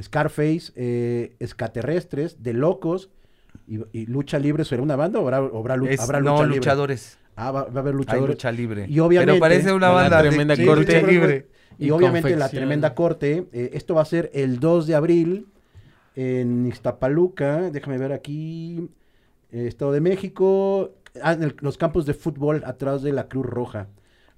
Scarface, eh, Escaterrestres, De Locos y, y Lucha Libre, ¿será una banda o habrá, habrá, lu- Es- habrá no, lucha libre? luchadores. Ah, va, va a haber Hay luchadores. lucha libre. Y obviamente- Pero parece una banda de tremenda de corte. lucha libre. Y, Y obviamente la tremenda corte. eh, esto va a ser el 2 de abril en Ixtapaluca. Déjame ver aquí. eh, Estado de México. ah, en el- los campos de fútbol atrás de la Cruz Roja.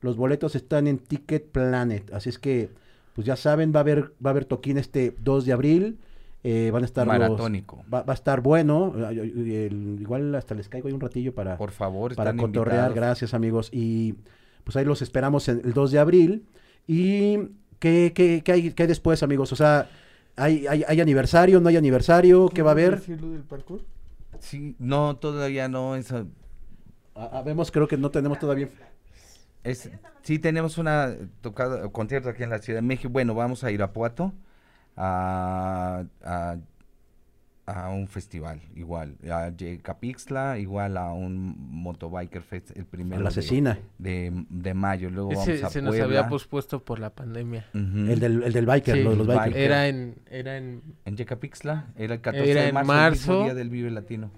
Los boletos están en Ticket Planet. Así es que, pues ya saben, va a haber, va a haber toquín este 2 de abril. eh, van a estar los- Maratónico. va, va a estar bueno. el- igual hasta les caigo ahí un ratillo para, Por favor, para están cotorrear. invitados. Gracias, amigos. Y pues ahí los esperamos en el 2 de abril. ¿Y qué, qué, qué hay, qué hay después, amigos? O sea, ¿hay, hay, hay aniversario? ¿No hay aniversario? ¿Qué va a haber? Sí, no, todavía no. Ah, ah, vemos, creo que no tenemos todavía. Es, sí, tenemos una tocada, concierto aquí en la Ciudad de México. Bueno, vamos a Irapuato a, a, a un festival, igual. A Capixla, igual a un Motobiker Fest, el A primero la de- asesina. de, de mayo. Luego ese vamos a se nos Puebla. había pospuesto por la pandemia. Ujú. El del, el del biker, Sí, lo de los bikers. biker. Era en, era en, En Yecapixtla, era el 14 Era de en marzo, el mismo marzo. día del Vive Latino.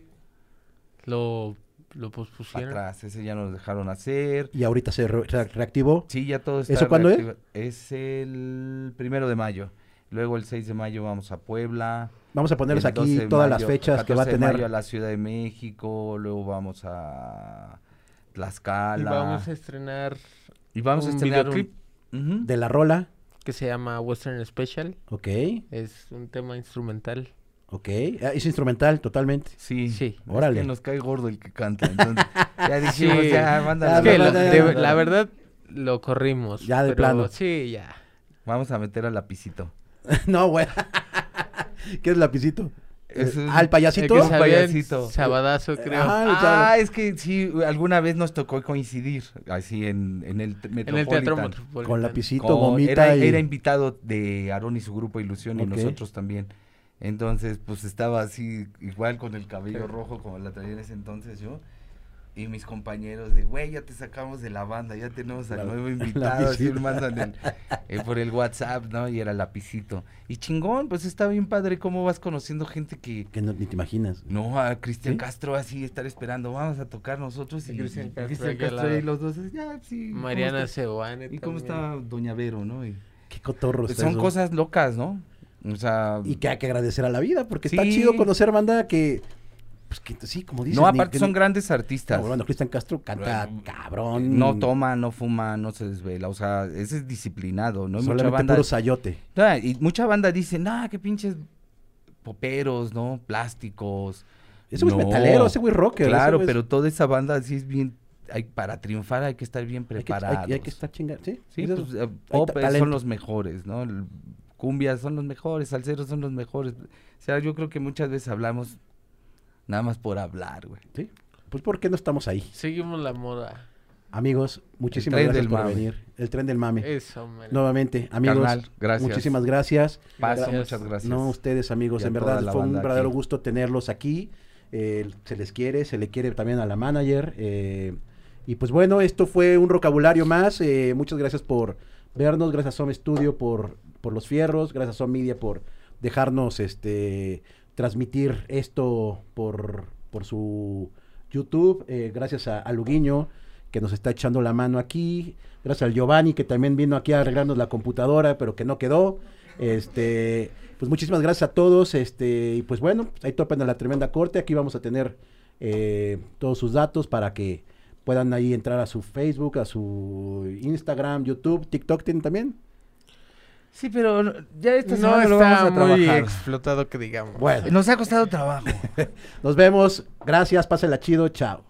lo, lo pospusieron. Atrás, ese ya nos dejaron hacer. Y ahorita se re- reactivó. Sí, ya todo está ¿Eso cuándo es? Es el primero de mayo. Luego el 6 de mayo vamos a Puebla. Vamos a ponerles aquí 12 de todas las mayo- fechas que va a 14 de mayo tener. a la Ciudad de México. Luego vamos a Tlaxcala. Y vamos a estrenar Y vamos a un estrenar videoclip. un-. De la rola. que se llama Western Special. Ok, Es un tema instrumental. Ok. Ah, Es instrumental, totalmente. Sí. Sí. Es Órale. que nos cae gordo el que canta. Entonces, ya dijimos, Sí. ya, mándalo. Es que no, lo- no, de- la verdad lo corrimos. Ya de pero plano. Sí, ya. Vamos a meter al lapicito. no, güey. ¿Qué es lapicito? Es un- ¿Ah, el payasito? Que Un payasito. Sabadazo, creo. Ajá. Ah, es que sí, alguna vez nos tocó coincidir, así en, en el t- en el Teatro Metropolitan. Metropolitano. Con lapicito, Con- gomita era, y... era invitado de Aarón y su grupo Ilusión y nosotros también. Entonces, pues estaba así, igual con el cabello Sí. rojo como la traía en ese entonces yo. Y mis compañeros de, güey, ya te sacamos de la banda, ya tenemos al La- nuevo invitado, así mandan el- eh, por el WhatsApp, ¿no? Y era lapicito. Y chingón, pues está bien padre cómo vas conociendo gente que, Que no, ni te imaginas. no, a Cristian ¿Sí? Castro así estar esperando, vamos a tocar nosotros. Y Y, Cristian y Castro al Castro y los dos, ya, sí. ¿cómo Mariana? Seoane ¿Y cómo está Doña Vero, no? Y- Qué cotorro está son eso. cosas locas, ¿no? O sea, Y que hay que agradecer a la vida, porque está chido conocer banda que... Pues que sí, como dices... no, ni- aparte que son ni- grandes artistas. No, bueno, Cristian Castro canta Bueno, cabrón. No toma, no fuma, no se desvela, o sea, ese es disciplinado, ¿no? Mucha Solamente banda, puro sayote. Ah, y mucha banda dice, nah, qué pinches poperos, ¿no? Plásticos. Ese güey No, es metalero, ese güey rocker. Claro, güey es- pero toda esa banda sí es bien, hay, para triunfar hay que estar bien hay que, hay, hay que estar chingando. Sí, Sí, es eso. pues, eh, pop talento. son los mejores, ¿no? El- cumbias son los mejores, salseros son los mejores. O sea, yo creo que muchas veces hablamos nada más por hablar, güey. Sí. Pues ¿por qué no estamos ahí? Seguimos la moda. Amigos, muchísimas gracias por mame. venir. El tren del mame. Eso, man. Nuevamente, amigos, Carnal, gracias. muchísimas gracias. Paso, Gracias. muchas gracias. No, ustedes amigos, Y en verdad fue un verdadero aquí. gusto tenerlos aquí. Eh, se les quiere, se le quiere también a la manager. eh, y pues bueno, esto fue un vocabulario más. eh, muchas gracias por vernos, gracias a Som Studio por, por los fierros, gracias a Som Media por dejarnos este transmitir esto por, por su YouTube. eh, gracias a, a Luguiño que nos está echando la mano aquí. Gracias al Giovanni que también vino aquí a arreglarnos la computadora, pero que no quedó. Este, pues muchísimas gracias a todos. Este, y pues bueno, ahí topen a la tremenda corte. Aquí vamos a tener eh, todos sus datos para que puedan ahí entrar a su Facebook, a su Instagram, YouTube, TikTok tienen también. Sí, pero no- ya esta No semana lo vamos está a muy trabajar. explotado que digamos. Bueno, Nos ha costado trabajo. nos vemos. Gracias, pásenla chido. Chao.